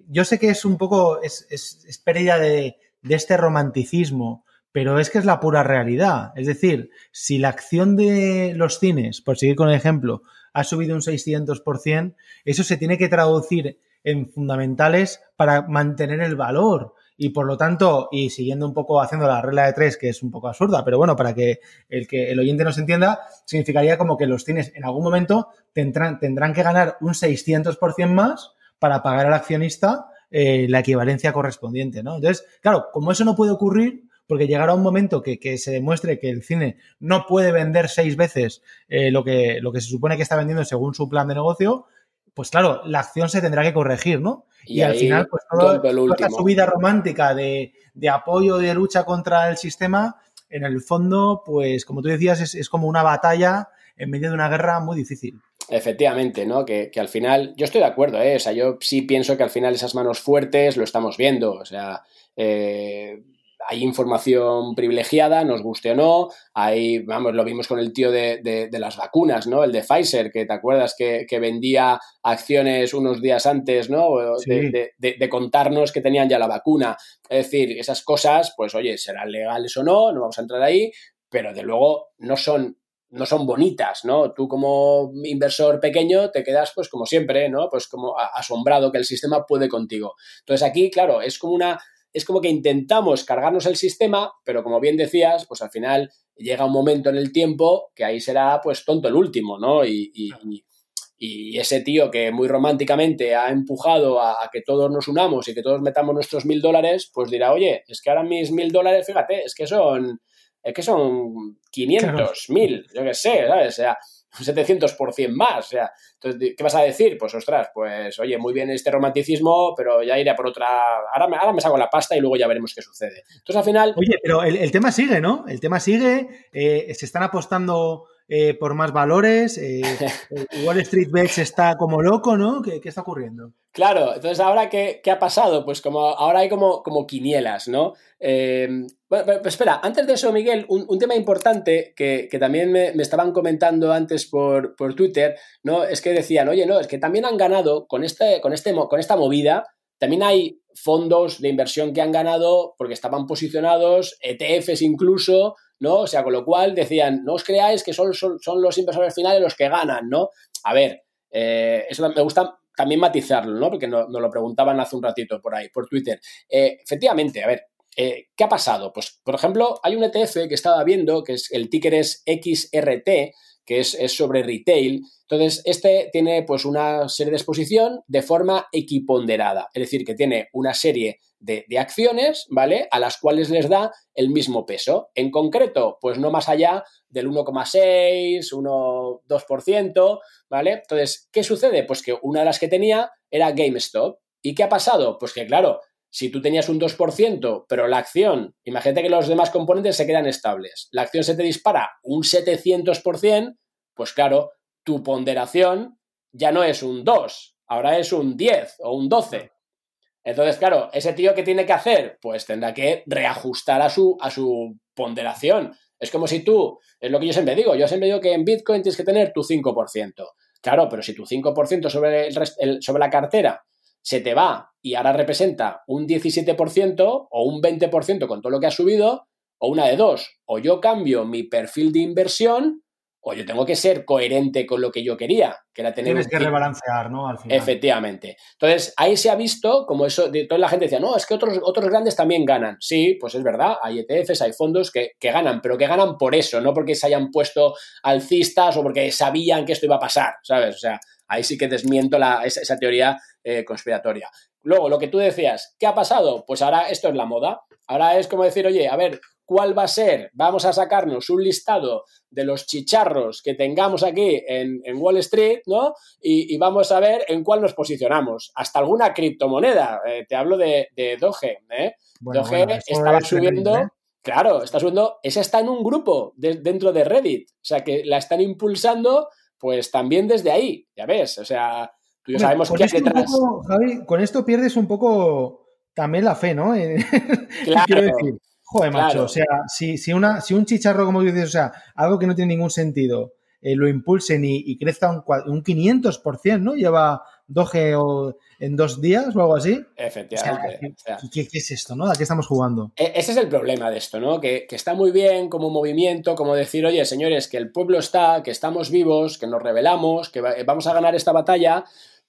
yo sé que es un poco, es, es, pérdida de, este romanticismo, pero es que es la pura realidad. Es decir, si la acción de los cines, por seguir con el ejemplo, ha subido un 600%, eso se tiene que traducir en fundamentales para mantener el valor y por lo tanto, y siguiendo un poco haciendo la regla de tres, que es un poco absurda, pero bueno, para que el, que el oyente nos entienda, significaría como que los cines en algún momento tendrán, tendrán que ganar un 600% más para pagar al accionista eh, la equivalencia correspondiente, ¿no? Entonces, claro, como eso no puede ocurrir, porque llegará un momento que, que, se demuestre que el cine no puede vender seis veces eh, lo, que, lo que se supone que está vendiendo según su plan de negocio, pues claro, la acción se tendrá que corregir, ¿no? Y, al final, pues toda esta subida romántica de, apoyo, de lucha contra el sistema, en el fondo, pues como tú decías, es, como una batalla en medio de una guerra muy difícil. Efectivamente, ¿no? Que, al final, yo estoy de acuerdo, ¿eh? O sea, yo sí pienso que al final esas manos fuertes lo estamos viendo. O sea, eh, hay información privilegiada, nos guste o no. Hay, vamos, lo vimos con el tío de, las vacunas, ¿no? El de Pfizer, que te acuerdas que, vendía acciones unos días antes, ¿no? De, contarnos que tenían ya la vacuna. Es decir, esas cosas, pues oye, serán legales o no, no vamos a entrar ahí, pero de luego no son no son bonitas, ¿no? Tú como inversor pequeño te quedas, pues como siempre, ¿no? Pues como asombrado que el sistema puede contigo. Entonces aquí, claro, es como una es como que intentamos cargarnos el sistema, pero como bien decías, pues al final llega un momento en el tiempo que ahí será pues tonto el último, ¿no? Y, ese tío que muy románticamente ha empujado a, que todos nos unamos y que todos metamos nuestros mil dólares, pues dirá, oye, es que ahora mis mil dólares, fíjate, es que son, es que son 500, mil, yo qué sé, ¿sabes? O sea, un 700% más. O sea, entonces, ¿qué vas a decir? Pues, ostras, pues, oye, muy bien este romanticismo, pero ya iré por otra. Ahora me, ahora me saco la pasta y luego ya veremos qué sucede. Entonces, al final. Oye, pero el, tema sigue, ¿no? El tema sigue. Eh, se están apostando. Eh, por más valores, eh, Wall Street Bets está como loco, ¿no? ¿Qué, está ocurriendo? Claro, entonces ahora qué, ha pasado? Pues como ahora hay como, como quinielas, ¿no? Pero, espera, antes de eso, Miguel, un, tema importante que, también me, estaban comentando antes por, Twitter, ¿no? Es que decían, oye, no, es que también han ganado con, este, con, este, con esta movida, también hay fondos de inversión que han ganado porque estaban posicionados, ETFs incluso, ¿no? O sea, con lo cual decían, no os creáis que son, son, los inversores finales los que ganan, ¿no? A ver, eh, eso me gusta también matizarlo, ¿no? Porque nos lo preguntaban hace un ratito por ahí, por Twitter. Eh, efectivamente, a ver, eh, ¿Qué ha pasado? Pues, por ejemplo, hay un ETF que estaba viendo, que es el ticker es XRT, que es, sobre retail. Entonces, este tiene pues una serie de exposición de forma equiponderada, es decir, que tiene una serie de, de, acciones, ¿vale? A las cuales les da el mismo peso. En concreto, pues no más allá del 1,6, 1, 2%, ¿vale? Entonces, ¿qué sucede? Pues que una de las que tenía era GameStop. ¿Y qué ha pasado? Pues que, claro, si tú tenías un 2%, pero la acción, imagínate que los demás componentes se quedan estables, la acción se te dispara un 700%, pues claro, tu ponderación ya no es un 2, ahora es un 10 o un 12. Entonces, claro, ese tío que tiene que hacer, pues tendrá que reajustar a su, a su ponderación. Es como si tú, es lo que yo siempre digo, yo siempre digo que en Bitcoin tienes que tener tu 5%. Claro, pero si tu 5% sobre, el, sobre la cartera se te va y ahora representa un 17% o un 20% con todo lo que ha subido, o una de dos, o yo cambio mi perfil de inversión o yo tengo que ser coherente con lo que yo quería, que era tener... Tienes que rebalancear, ¿no? Al final. Efectivamente. Entonces, ahí se ha visto como eso, de, toda la gente decía, no, es que otros, otros grandes también ganan. Sí, pues es verdad, hay ETFs, hay fondos que, ganan, pero que ganan por eso, no porque se hayan puesto alcistas o porque sabían que esto iba a pasar, ¿sabes? O sea, ahí sí que desmiento la, esa, teoría eh, conspiratoria. Luego, lo que tú decías, ¿qué ha pasado? Pues ahora esto es la moda. Ahora es como decir, oye, a ver, ¿cuál va a ser? Vamos a sacarnos un listado de los chicharros que tengamos aquí en, Wall Street, ¿no? Y, vamos a ver en cuál nos posicionamos. Hasta alguna criptomoneda. Eh, te hablo de, Doge, ¿eh? Doge estaba subiendo. ¿eh? Claro, está subiendo. Esa está en un grupo dentro de Reddit. O sea, que la están impulsando, pues también desde ahí. Ya ves, o sea sabemos qué detrás. Javi, con esto pierdes un poco también la fe, ¿no? Claro. Quiero decir, joder, macho, o sea, si, si, una, si un chicharro, como dices, o sea, algo que no tiene ningún sentido, eh, lo impulsen y, crezca un, un 500%, ¿no? Lleva Doge en dos días o algo así. Efectivamente. ¿qué, es esto, no? ¿A qué estamos jugando? E, ese es el problema de esto, ¿no? Que, que, está muy bien como movimiento, como decir, oye, señores, que el pueblo está, que estamos vivos, que nos rebelamos, que vamos a ganar esta batalla,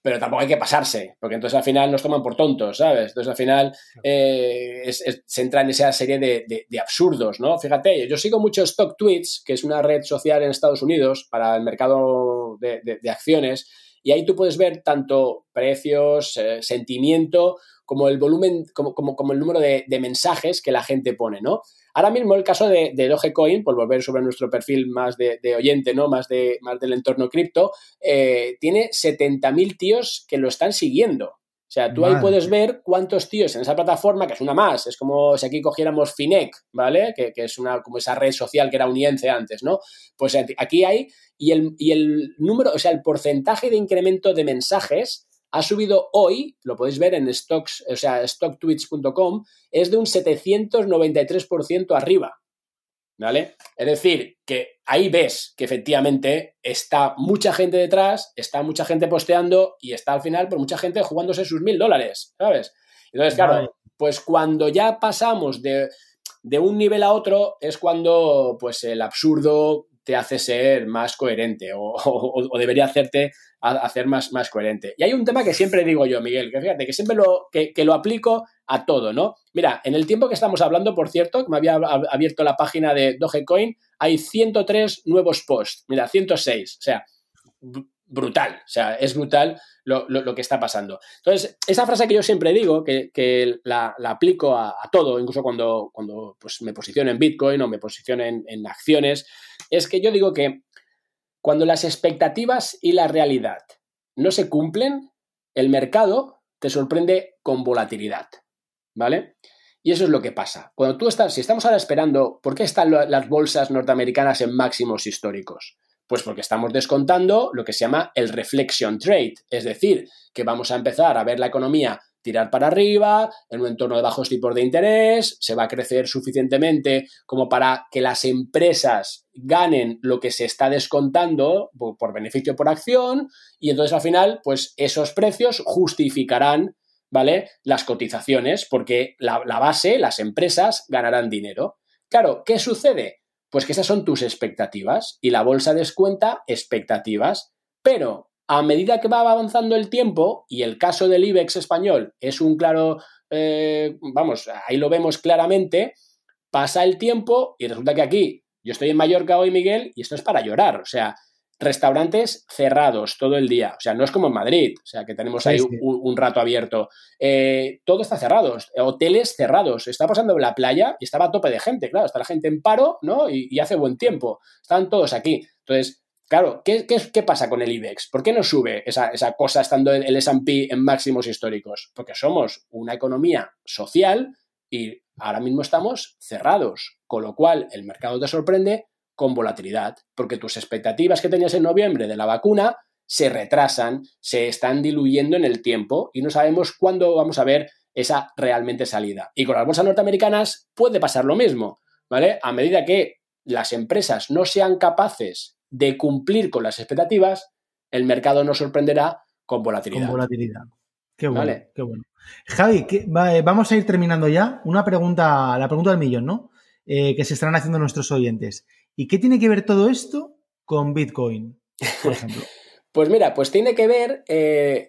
pero tampoco hay que pasarse, porque entonces al final nos toman por tontos, ¿sabes? Entonces al final eh, se entra en esa serie de, absurdos, ¿no? Fíjate, yo sigo mucho Stock Tweets, que es una red social en Estados Unidos para el mercado de, acciones, y ahí tú puedes ver tanto precios, eh, sentimiento, como el volumen, como, como, el número de, mensajes que la gente pone, ¿no? Ahora mismo el caso de, Dogecoin, por volver sobre nuestro perfil más de, oyente, ¿no? Más, de, más del entorno cripto, eh, tiene 70.000 tíos que lo están siguiendo. O sea, tú ahí puedes ver cuántos tíos en esa plataforma, que es una más, es como si aquí cogiéramos Finec, ¿vale? Que, es una, como esa red social que era uniense antes, ¿no? Pues aquí hay, y el, y el número, o sea, el porcentaje de incremento de mensajes ha subido hoy, lo podéis ver en stocks, o sea, stocktweets.com, es de un 793% arriba. ¿Vale? Es decir, que ahí ves que efectivamente está mucha gente detrás, está mucha gente posteando y está al final por mucha gente jugándose sus mil dólares, ¿sabes? Entonces, claro, pues cuando ya pasamos de, de, un nivel a otro es cuando pues el absurdo te hace ser más coherente o, debería hacerte hacer más, más coherente. Y hay un tema que siempre digo yo, Miguel, que fíjate, que siempre lo, que, lo aplico a todo, ¿no? Mira, en el tiempo que estamos hablando, por cierto, que me había abierto la página de Dogecoin, hay 103 nuevos posts, mira, 106, o sea, brutal, o sea, es brutal lo, que está pasando. Entonces, esa frase que yo siempre digo, que, la, aplico a, todo, incluso cuando, cuando pues, me posiciono en Bitcoin o me posiciono en, acciones, es que yo digo que cuando las expectativas y la realidad no se cumplen, el mercado te sorprende con volatilidad, ¿vale? Y eso es lo que pasa. Cuando tú estás, si estamos ahora esperando, ¿por qué están las bolsas norteamericanas en máximos históricos? Pues porque estamos descontando lo que se llama el reflection trade, es decir, que vamos a empezar a ver la economía tirar para arriba, en un entorno de bajos tipos de interés, se va a crecer suficientemente como para que las empresas ganen lo que se está descontando por, beneficio por acción y entonces al final, pues esos precios justificarán, ¿vale? Las cotizaciones porque la, la base, las empresas ganarán dinero. Claro, ¿qué sucede? Pues que esas son tus expectativas y la bolsa descuenta expectativas, pero a medida que va avanzando el tiempo, y el caso del IBEX español es un claro, eh, vamos, ahí lo vemos claramente, pasa el tiempo y resulta que aquí, yo estoy en Mallorca hoy, Miguel, y esto es para llorar, o sea, restaurantes cerrados todo el día. O sea, no es como en Madrid, o sea, que tenemos ahí Un, rato abierto. Eh, todo está cerrado, hoteles cerrados. Está pasando en la playa y estaba a tope de gente, claro, está la gente en paro, ¿no? Y, hace buen tiempo. Están todos aquí. Entonces, claro, ¿qué, qué, pasa con el IBEX? ¿Por qué no sube esa, esa cosa estando el S&P en máximos históricos? Porque somos una economía social y ahora mismo estamos cerrados, con lo cual el mercado te sorprende con volatilidad, porque tus expectativas que tenías en noviembre de la vacuna se retrasan, se están diluyendo en el tiempo y no sabemos cuándo vamos a ver esa realmente salida. Y con las bolsas norteamericanas puede pasar lo mismo, ¿vale? A medida que las empresas no sean capaces de cumplir con las expectativas, el mercado nos sorprenderá con volatilidad. Con volatilidad. Qué bueno, qué bueno. Javi, eh, vamos a ir terminando ya. Una pregunta, la pregunta del millón, ¿no? Eh, que se estarán haciendo nuestros oyentes. ¿Y qué tiene que ver todo esto con Bitcoin, por ejemplo? Pues mira, pues tiene que ver, eh,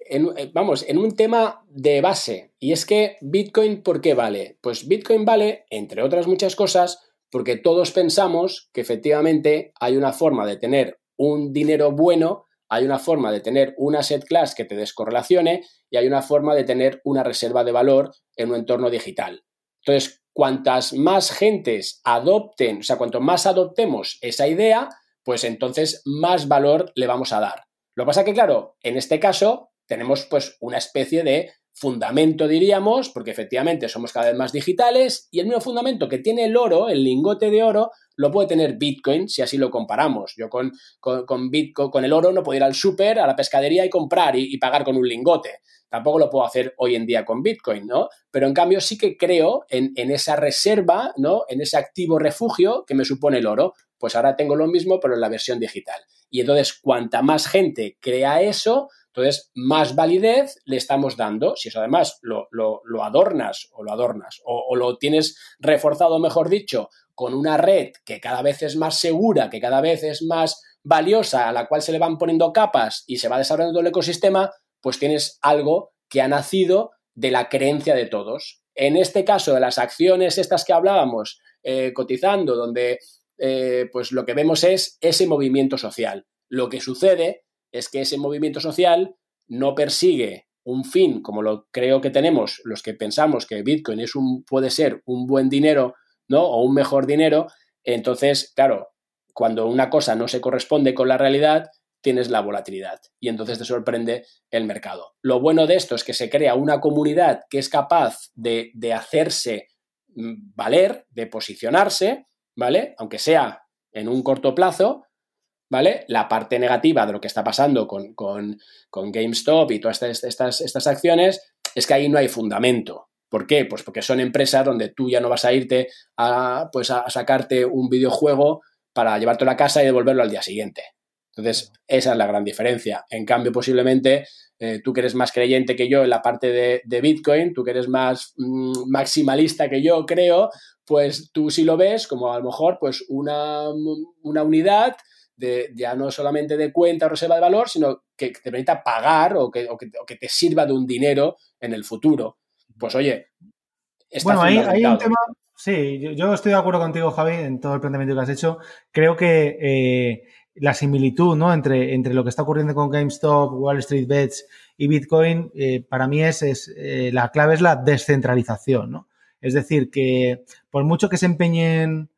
vamos, en un tema de base. Y es que Bitcoin, ¿por qué vale? Pues Bitcoin vale, entre otras muchas cosas, porque todos pensamos que efectivamente hay una forma de tener un dinero bueno hay una forma de tener un asset class que te descorrelacione y hay una forma de tener una reserva de valor en un entorno digital. Entonces, cuantas más gentes adopten, o sea, cuanto más adoptemos esa idea, pues entonces más valor le vamos a dar. Lo que pasa que, claro, en este caso tenemos pues una especie de fundamento, diríamos, porque efectivamente somos cada vez más digitales y el mismo fundamento que tiene el oro, el lingote de oro, lo puede tener Bitcoin si así lo comparamos. Yo con, con, Bitcoin, con el oro no puedo ir al súper, a la pescadería y comprar y, pagar con un lingote. Tampoco lo puedo hacer hoy en día con Bitcoin, ¿no? Pero en cambio sí que creo en, en esa reserva, ¿no? En ese activo refugio que me supone el oro. Pues ahora tengo lo mismo, pero en la versión digital. Y entonces, cuanta más gente crea eso, entonces, más validez le estamos dando. Si eso además lo, adornas o lo adornas o, lo tienes reforzado, mejor dicho, con una red que cada vez es más segura, que cada vez es más valiosa, a la cual se le van poniendo capas y se va desarrollando el ecosistema, pues tienes algo que ha nacido de la creencia de todos. En este caso de las acciones estas que hablábamos, eh, cotizando, donde eh, pues lo que vemos es ese movimiento social. Lo que sucede es que ese movimiento social no persigue un fin como lo creo que tenemos los que pensamos que Bitcoin es un, puede ser un buen dinero, ¿no? O un mejor dinero. Entonces, claro, cuando una cosa no se corresponde con la realidad, tienes la volatilidad y entonces te sorprende el mercado. Lo bueno de esto es que se crea una comunidad que es capaz de, de hacerse mm, valer, de posicionarse, ¿vale? Aunque sea en un corto plazo, ¿vale? La parte negativa de lo que está pasando con, GameStop y todas estas, estas, acciones es que ahí no hay fundamento. ¿Por qué? Pues porque son empresas donde tú ya no vas a irte a, pues a sacarte un videojuego para llevártelo a casa y devolverlo al día siguiente. Entonces, esa es la gran diferencia. En cambio, posiblemente eh, tú que eres más creyente que yo en la parte de, Bitcoin, tú que eres más mm, maximalista que yo, creo, pues tú sí lo ves como a lo mejor pues una, una unidad de, ya no solamente de cuenta o reserva de valor, sino que te permita pagar o que, te sirva de un dinero en el futuro. Pues oye, bueno, ahí hay un tema. Sí, yo, estoy de acuerdo contigo, Javi, en todo el planteamiento que has hecho. Creo que eh, la similitud ¿no? entre, entre lo que está ocurriendo con GameStop, Wall Street Bets y Bitcoin, eh, para mí es, es eh, la clave es la descentralización. ¿no? Es decir, que por mucho que se empeñen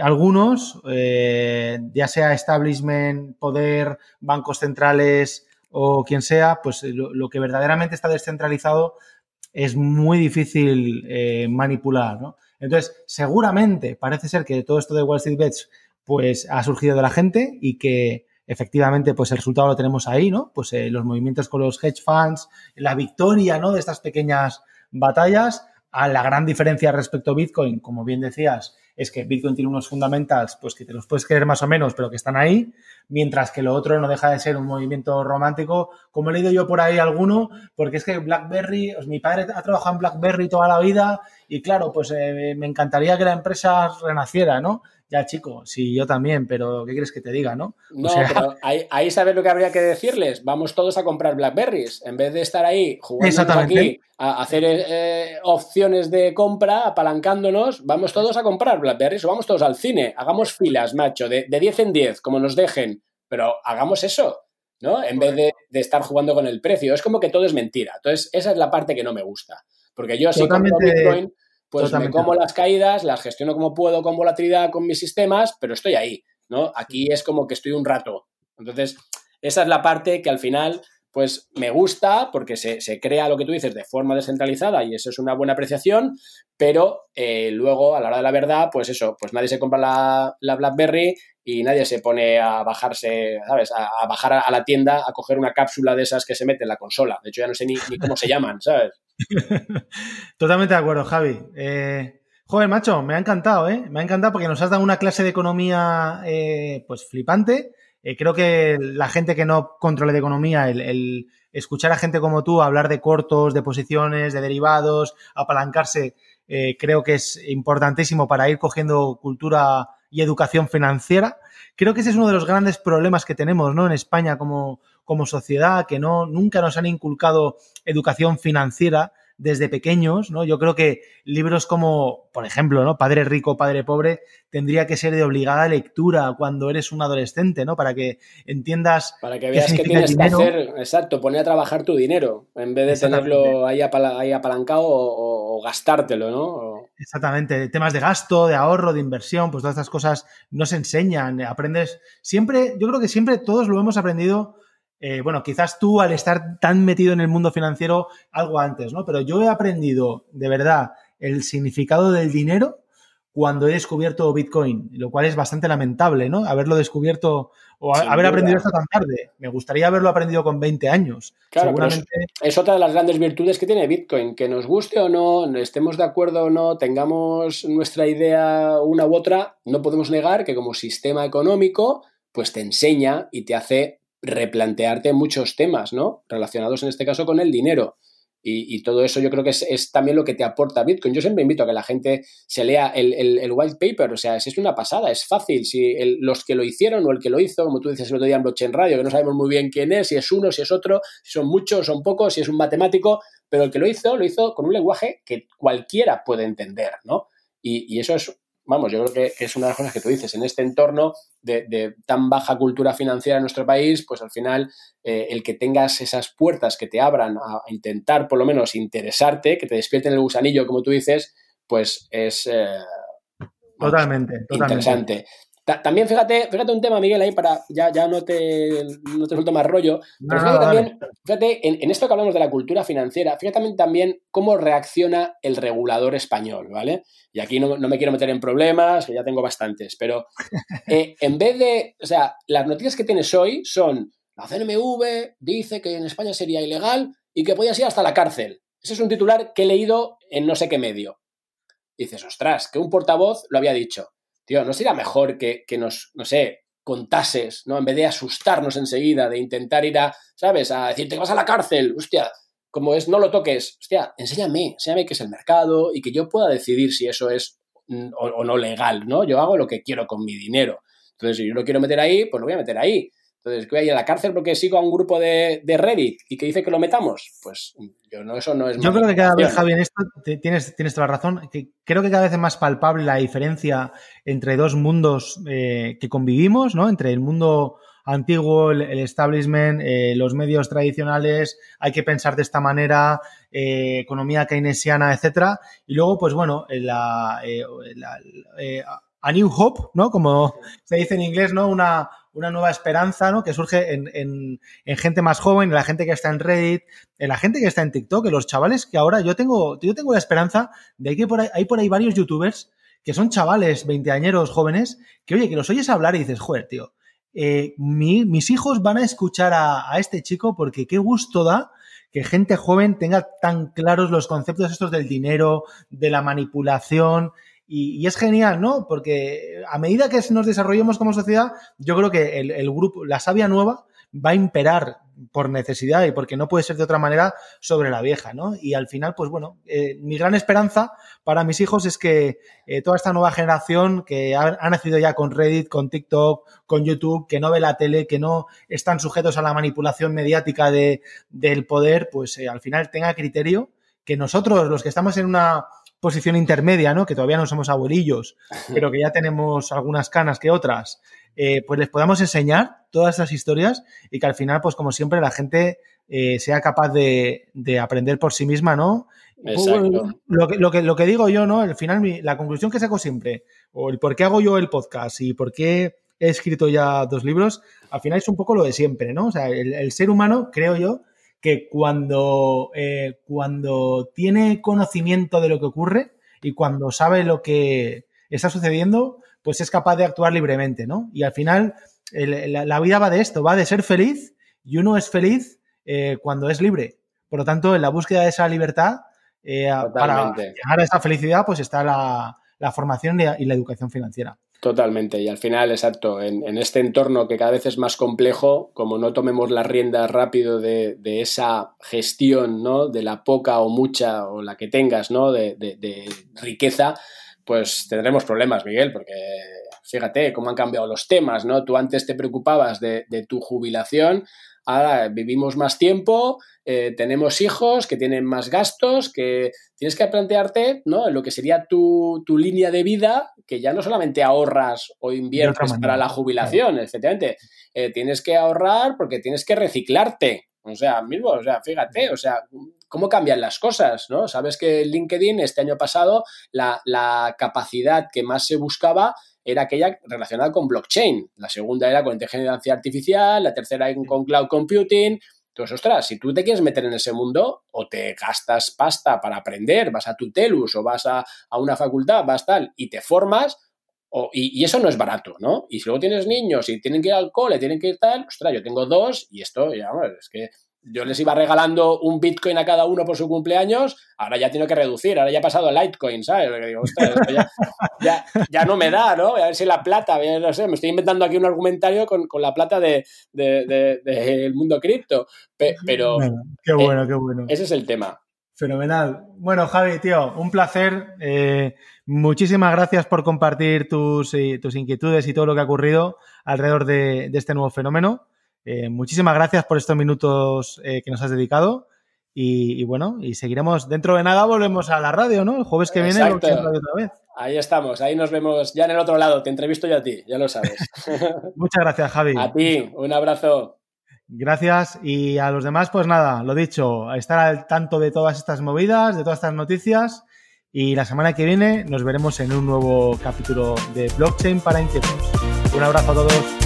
algunos, eh, ya sea establishment, poder, bancos centrales o quien sea, pues lo, que verdaderamente está descentralizado es muy difícil eh, manipular, ¿no? Entonces, seguramente parece ser que todo esto de Wall Street Bets pues ha surgido de la gente y que efectivamente pues el resultado lo tenemos ahí, ¿no? Pues eh, los movimientos con los hedge funds, la victoria, ¿no? De estas pequeñas batallas, a la gran diferencia respecto a Bitcoin, como bien decías, es que Bitcoin tiene unos fundamentals, pues que te los puedes creer más o menos, pero que están ahí, mientras que lo otro no deja de ser un movimiento romántico, como he leído yo por ahí alguno, porque es que BlackBerry, pues mi padre ha trabajado en BlackBerry toda la vida y claro, pues eh, me encantaría que la empresa renaciera, ¿no? Ya, chico, sí, yo también, pero ¿qué quieres que te diga, no? No, pero ahí, sabes lo que habría que decirles. Vamos todos a comprar Blackberries. En vez de estar ahí jugando aquí a hacer eh, opciones de compra, apalancándonos, vamos todos a comprar Blackberries o vamos todos al cine. Hagamos filas, macho, de, de 10 en 10, como nos dejen. pero hagamos eso, ¿no? En vez de, estar jugando con el precio. Es como que todo es mentira. Entonces, esa es la parte que no me gusta. Porque yo si compro Bitcoin, pues me como las caídas, las gestiono como puedo con volatilidad con mis sistemas, pero estoy ahí, ¿no? Aquí es como que estoy un rato. Entonces, esa es la parte que al final pues me gusta porque se, crea lo que tú dices de forma descentralizada y eso es una buena apreciación, pero eh, luego a la hora de la verdad, pues eso, pues nadie se compra la, BlackBerry y nadie se pone a bajarse, ¿sabes? A, bajar a, la tienda a coger una cápsula de esas que se mete en la consola. De hecho, ya no sé ni, cómo se llaman, ¿sabes? Totalmente de acuerdo, Javi. Eh, joder, macho, me ha encantado, ¿eh? Me ha encantado porque nos has dado una clase de economía, eh, pues flipante eh, creo que la gente que no controle de economía, el, escuchar a gente como tú hablar de cortos, de posiciones, de derivados, apalancarse, eh, creo que es importantísimo para ir cogiendo cultura y educación financiera. Creo que ese es uno de los grandes problemas que tenemos ¿no? en España como, como sociedad, que no, nunca nos han inculcado educación financiera desde pequeños, ¿no? Yo creo que libros como, por ejemplo, ¿no? Padre rico, padre pobre, tendría que ser de obligada lectura cuando eres un adolescente, ¿no? Para que entiendas. Para que veas qué tienes que hacer, exacto, poner a trabajar tu dinero, en vez de tenerlo ahí, apalancado o, gastártelo, ¿no? Exactamente. Temas de gasto, de ahorro, de inversión, pues todas estas cosas no se enseñan. Aprendes. Siempre, yo creo que siempre todos lo hemos aprendido eh, bueno, quizás tú al estar tan metido en el mundo financiero algo antes, ¿no? Pero yo he aprendido de verdad el significado del dinero cuando he descubierto Bitcoin, lo cual es bastante lamentable, ¿no? Haberlo descubierto o haber aprendido esto tan tarde. Me gustaría haberlo aprendido con 20 años. Claro, es, otra de las grandes virtudes que tiene Bitcoin, que nos guste o no, estemos de acuerdo o no, tengamos nuestra idea una u otra, no podemos negar que como sistema económico, pues te enseña y te hace replantearte muchos temas, ¿no? Relacionados en este caso con el dinero. Y, todo eso yo creo que es, también lo que te aporta Bitcoin. Yo siempre invito a que la gente se lea el, white paper, o sea, es, una pasada, es fácil. Si los que lo hicieron o el que lo hizo, como tú dices el otro día en Blockchain Radio, que no sabemos muy bien quién es, si es uno, si es otro, si son muchos, son pocos, si es un matemático, pero el que lo hizo, lo hizo con un lenguaje que cualquiera puede entender, ¿no? Y, y eso es vamos, yo creo que, es una de las cosas que tú dices, en este entorno de, tan baja cultura financiera en nuestro país, pues al final eh, el que tengas esas puertas que te abran a, intentar por lo menos interesarte, que te despierten el gusanillo, como tú dices, pues es... Eh, totalmente, totalmente, interesante. También fíjate, fíjate un tema, Miguel, ahí para ya, ya no te, no te suelto más rollo. Pero fíjate también, fíjate, en, esto que hablamos de la cultura financiera, fíjate también, también cómo reacciona el regulador español, ¿vale? Y aquí no, me quiero meter en problemas, que ya tengo bastantes, pero eh, en vez de, o sea, las noticias que tienes hoy son, la CNMV dice que en España sería ilegal y que podías ir hasta la cárcel. Ese es un titular que he leído en no sé qué medio. dices, ostras, que un portavoz lo había dicho tío, ¿no sería mejor que, nos, no sé, contases, ¿no? En vez de asustarnos enseguida, de intentar ir a, ¿sabes? A decirte que vas a la cárcel, hostia, como es, no lo toques, hostia, enséñame, enséñame qué es el mercado y que yo pueda decidir si eso es mm, o, no legal, ¿no? Yo hago lo que quiero con mi dinero. Entonces, si yo lo quiero meter ahí, pues lo voy a meter ahí. Entonces, que voy a ir a la cárcel porque sigo a un grupo de, Reddit y que dice que lo metamos. Pues yo no, eso no es. Yo creo que cada vez, Javi, en esto tienes, tienes toda la razón. Que creo que cada vez es más palpable la diferencia entre dos mundos eh, que convivimos, ¿no? Entre el mundo antiguo, el, establishment, eh, los medios tradicionales, hay que pensar de esta manera, eh, economía keynesiana, etcétera. Y luego, pues bueno, la, la a New Hope, ¿no? Como se dice en inglés, ¿no? Una, una nueva esperanza, ¿no? Que surge en, en, en, gente más joven, en la gente que está en Reddit, en la gente que está en TikTok, en los chavales que ahora yo tengo, yo tengo la esperanza de que por ahí, hay por ahí varios youtubers que son chavales, veinteañeros jóvenes, que oye, que los oyes hablar y dices, joder, tío, eh, mis hijos van a escuchar a, a este chico porque qué gusto da que gente joven tenga tan claros los conceptos estos del dinero, de la manipulación, y, es genial, ¿no? Porque a medida que nos desarrollemos como sociedad, yo creo que el, grupo, la savia nueva, va a imperar por necesidad y porque no puede ser de otra manera sobre la vieja, ¿no? Y al final, pues bueno, eh, mi gran esperanza para mis hijos es que eh, toda esta nueva generación que ha, nacido ya con Reddit, con TikTok, con YouTube, que no ve la tele, que no están sujetos a la manipulación mediática de, del poder, pues eh, al final tenga criterio, que nosotros, los que estamos en una posición intermedia, ¿no? Que todavía no somos abuelillos, pero que ya tenemos algunas canas que otras. eh, pues les podamos enseñar todas esas historias y que al final, pues como siempre, la gente eh, sea capaz de, aprender por sí misma, ¿no? Exacto. Lo que, lo, que, lo que digo yo, ¿no? Al final, la conclusión que saco siempre, o el por qué hago yo el podcast y por qué he escrito ya dos libros, al final es un poco lo de siempre, ¿no? O sea, el, ser humano, creo yo, que cuando, eh, cuando tiene conocimiento de lo que ocurre y cuando sabe lo que está sucediendo, pues es capaz de actuar libremente, ¿no? Y al final la, vida va de esto, va de ser feliz y uno es feliz eh, cuando es libre. Por lo tanto, en la búsqueda de esa libertad, eh, para llegar a esa felicidad, pues está la, formación y la educación financiera. Totalmente, y al final, exacto, en, este entorno que cada vez es más complejo, como no tomemos las riendas rápido de, esa gestión, ¿no? De la poca o mucha o la que tengas, ¿no? De, de riqueza, pues tendremos problemas, Miguel, porque fíjate cómo han cambiado los temas, ¿no? Tú antes te preocupabas de, tu jubilación, ahora vivimos más tiempo, eh, tenemos hijos que tienen más gastos, que tienes que plantearte, ¿no? Lo que sería tu, línea de vida, que ya no solamente ahorras o inviertes para la jubilación, efectivamente, eh, tienes que ahorrar porque tienes que reciclarte. O sea, mismo, o sea, fíjate, o sea, cómo cambian las cosas, ¿no? Sabes que LinkedIn este año pasado la, la capacidad que más se buscaba era aquella relacionada con blockchain. La segunda era con inteligencia artificial, la tercera con cloud computing. Entonces, ostras, si tú te quieres meter en ese mundo, o te gastas pasta para aprender, vas a tu telus o vas a, una facultad, vas tal, y te formas, y, eso no es barato, ¿no? Y si luego tienes niños y tienen que ir al cole, tienen que ir tal, ostras, yo tengo dos y esto, ya, es que yo les iba regalando un Bitcoin a cada uno por su cumpleaños, ahora ya tengo que reducir, ahora ya ha pasado a Litecoin, ¿sabes? digo, ya, no me da, ¿no? A ver si la plata, no sé, me estoy inventando aquí un argumentario con, la plata del de, mundo cripto, pero... qué bueno, qué bueno. Ese es el tema. Fenomenal. Bueno, Javi, tío, un placer. Eh, muchísimas gracias por compartir tus, eh, tus, inquietudes y todo lo que ha ocurrido alrededor de este nuevo fenómeno. Eh, muchísimas gracias por estos minutos eh, que nos has dedicado. Y, bueno, y seguiremos. Dentro de nada volvemos a la radio, ¿no? El jueves que viene otra vez. Ahí estamos, ahí nos vemos ya en el otro lado. Te entrevisto yo a ti, ya lo sabes. Muchas gracias, Javi. A ti, un abrazo. Gracias y a los demás, pues nada, lo dicho, estar al tanto de todas estas movidas, de todas estas noticias y la semana que viene nos veremos en un nuevo capítulo de Blockchain para inquietos. Un abrazo a todos.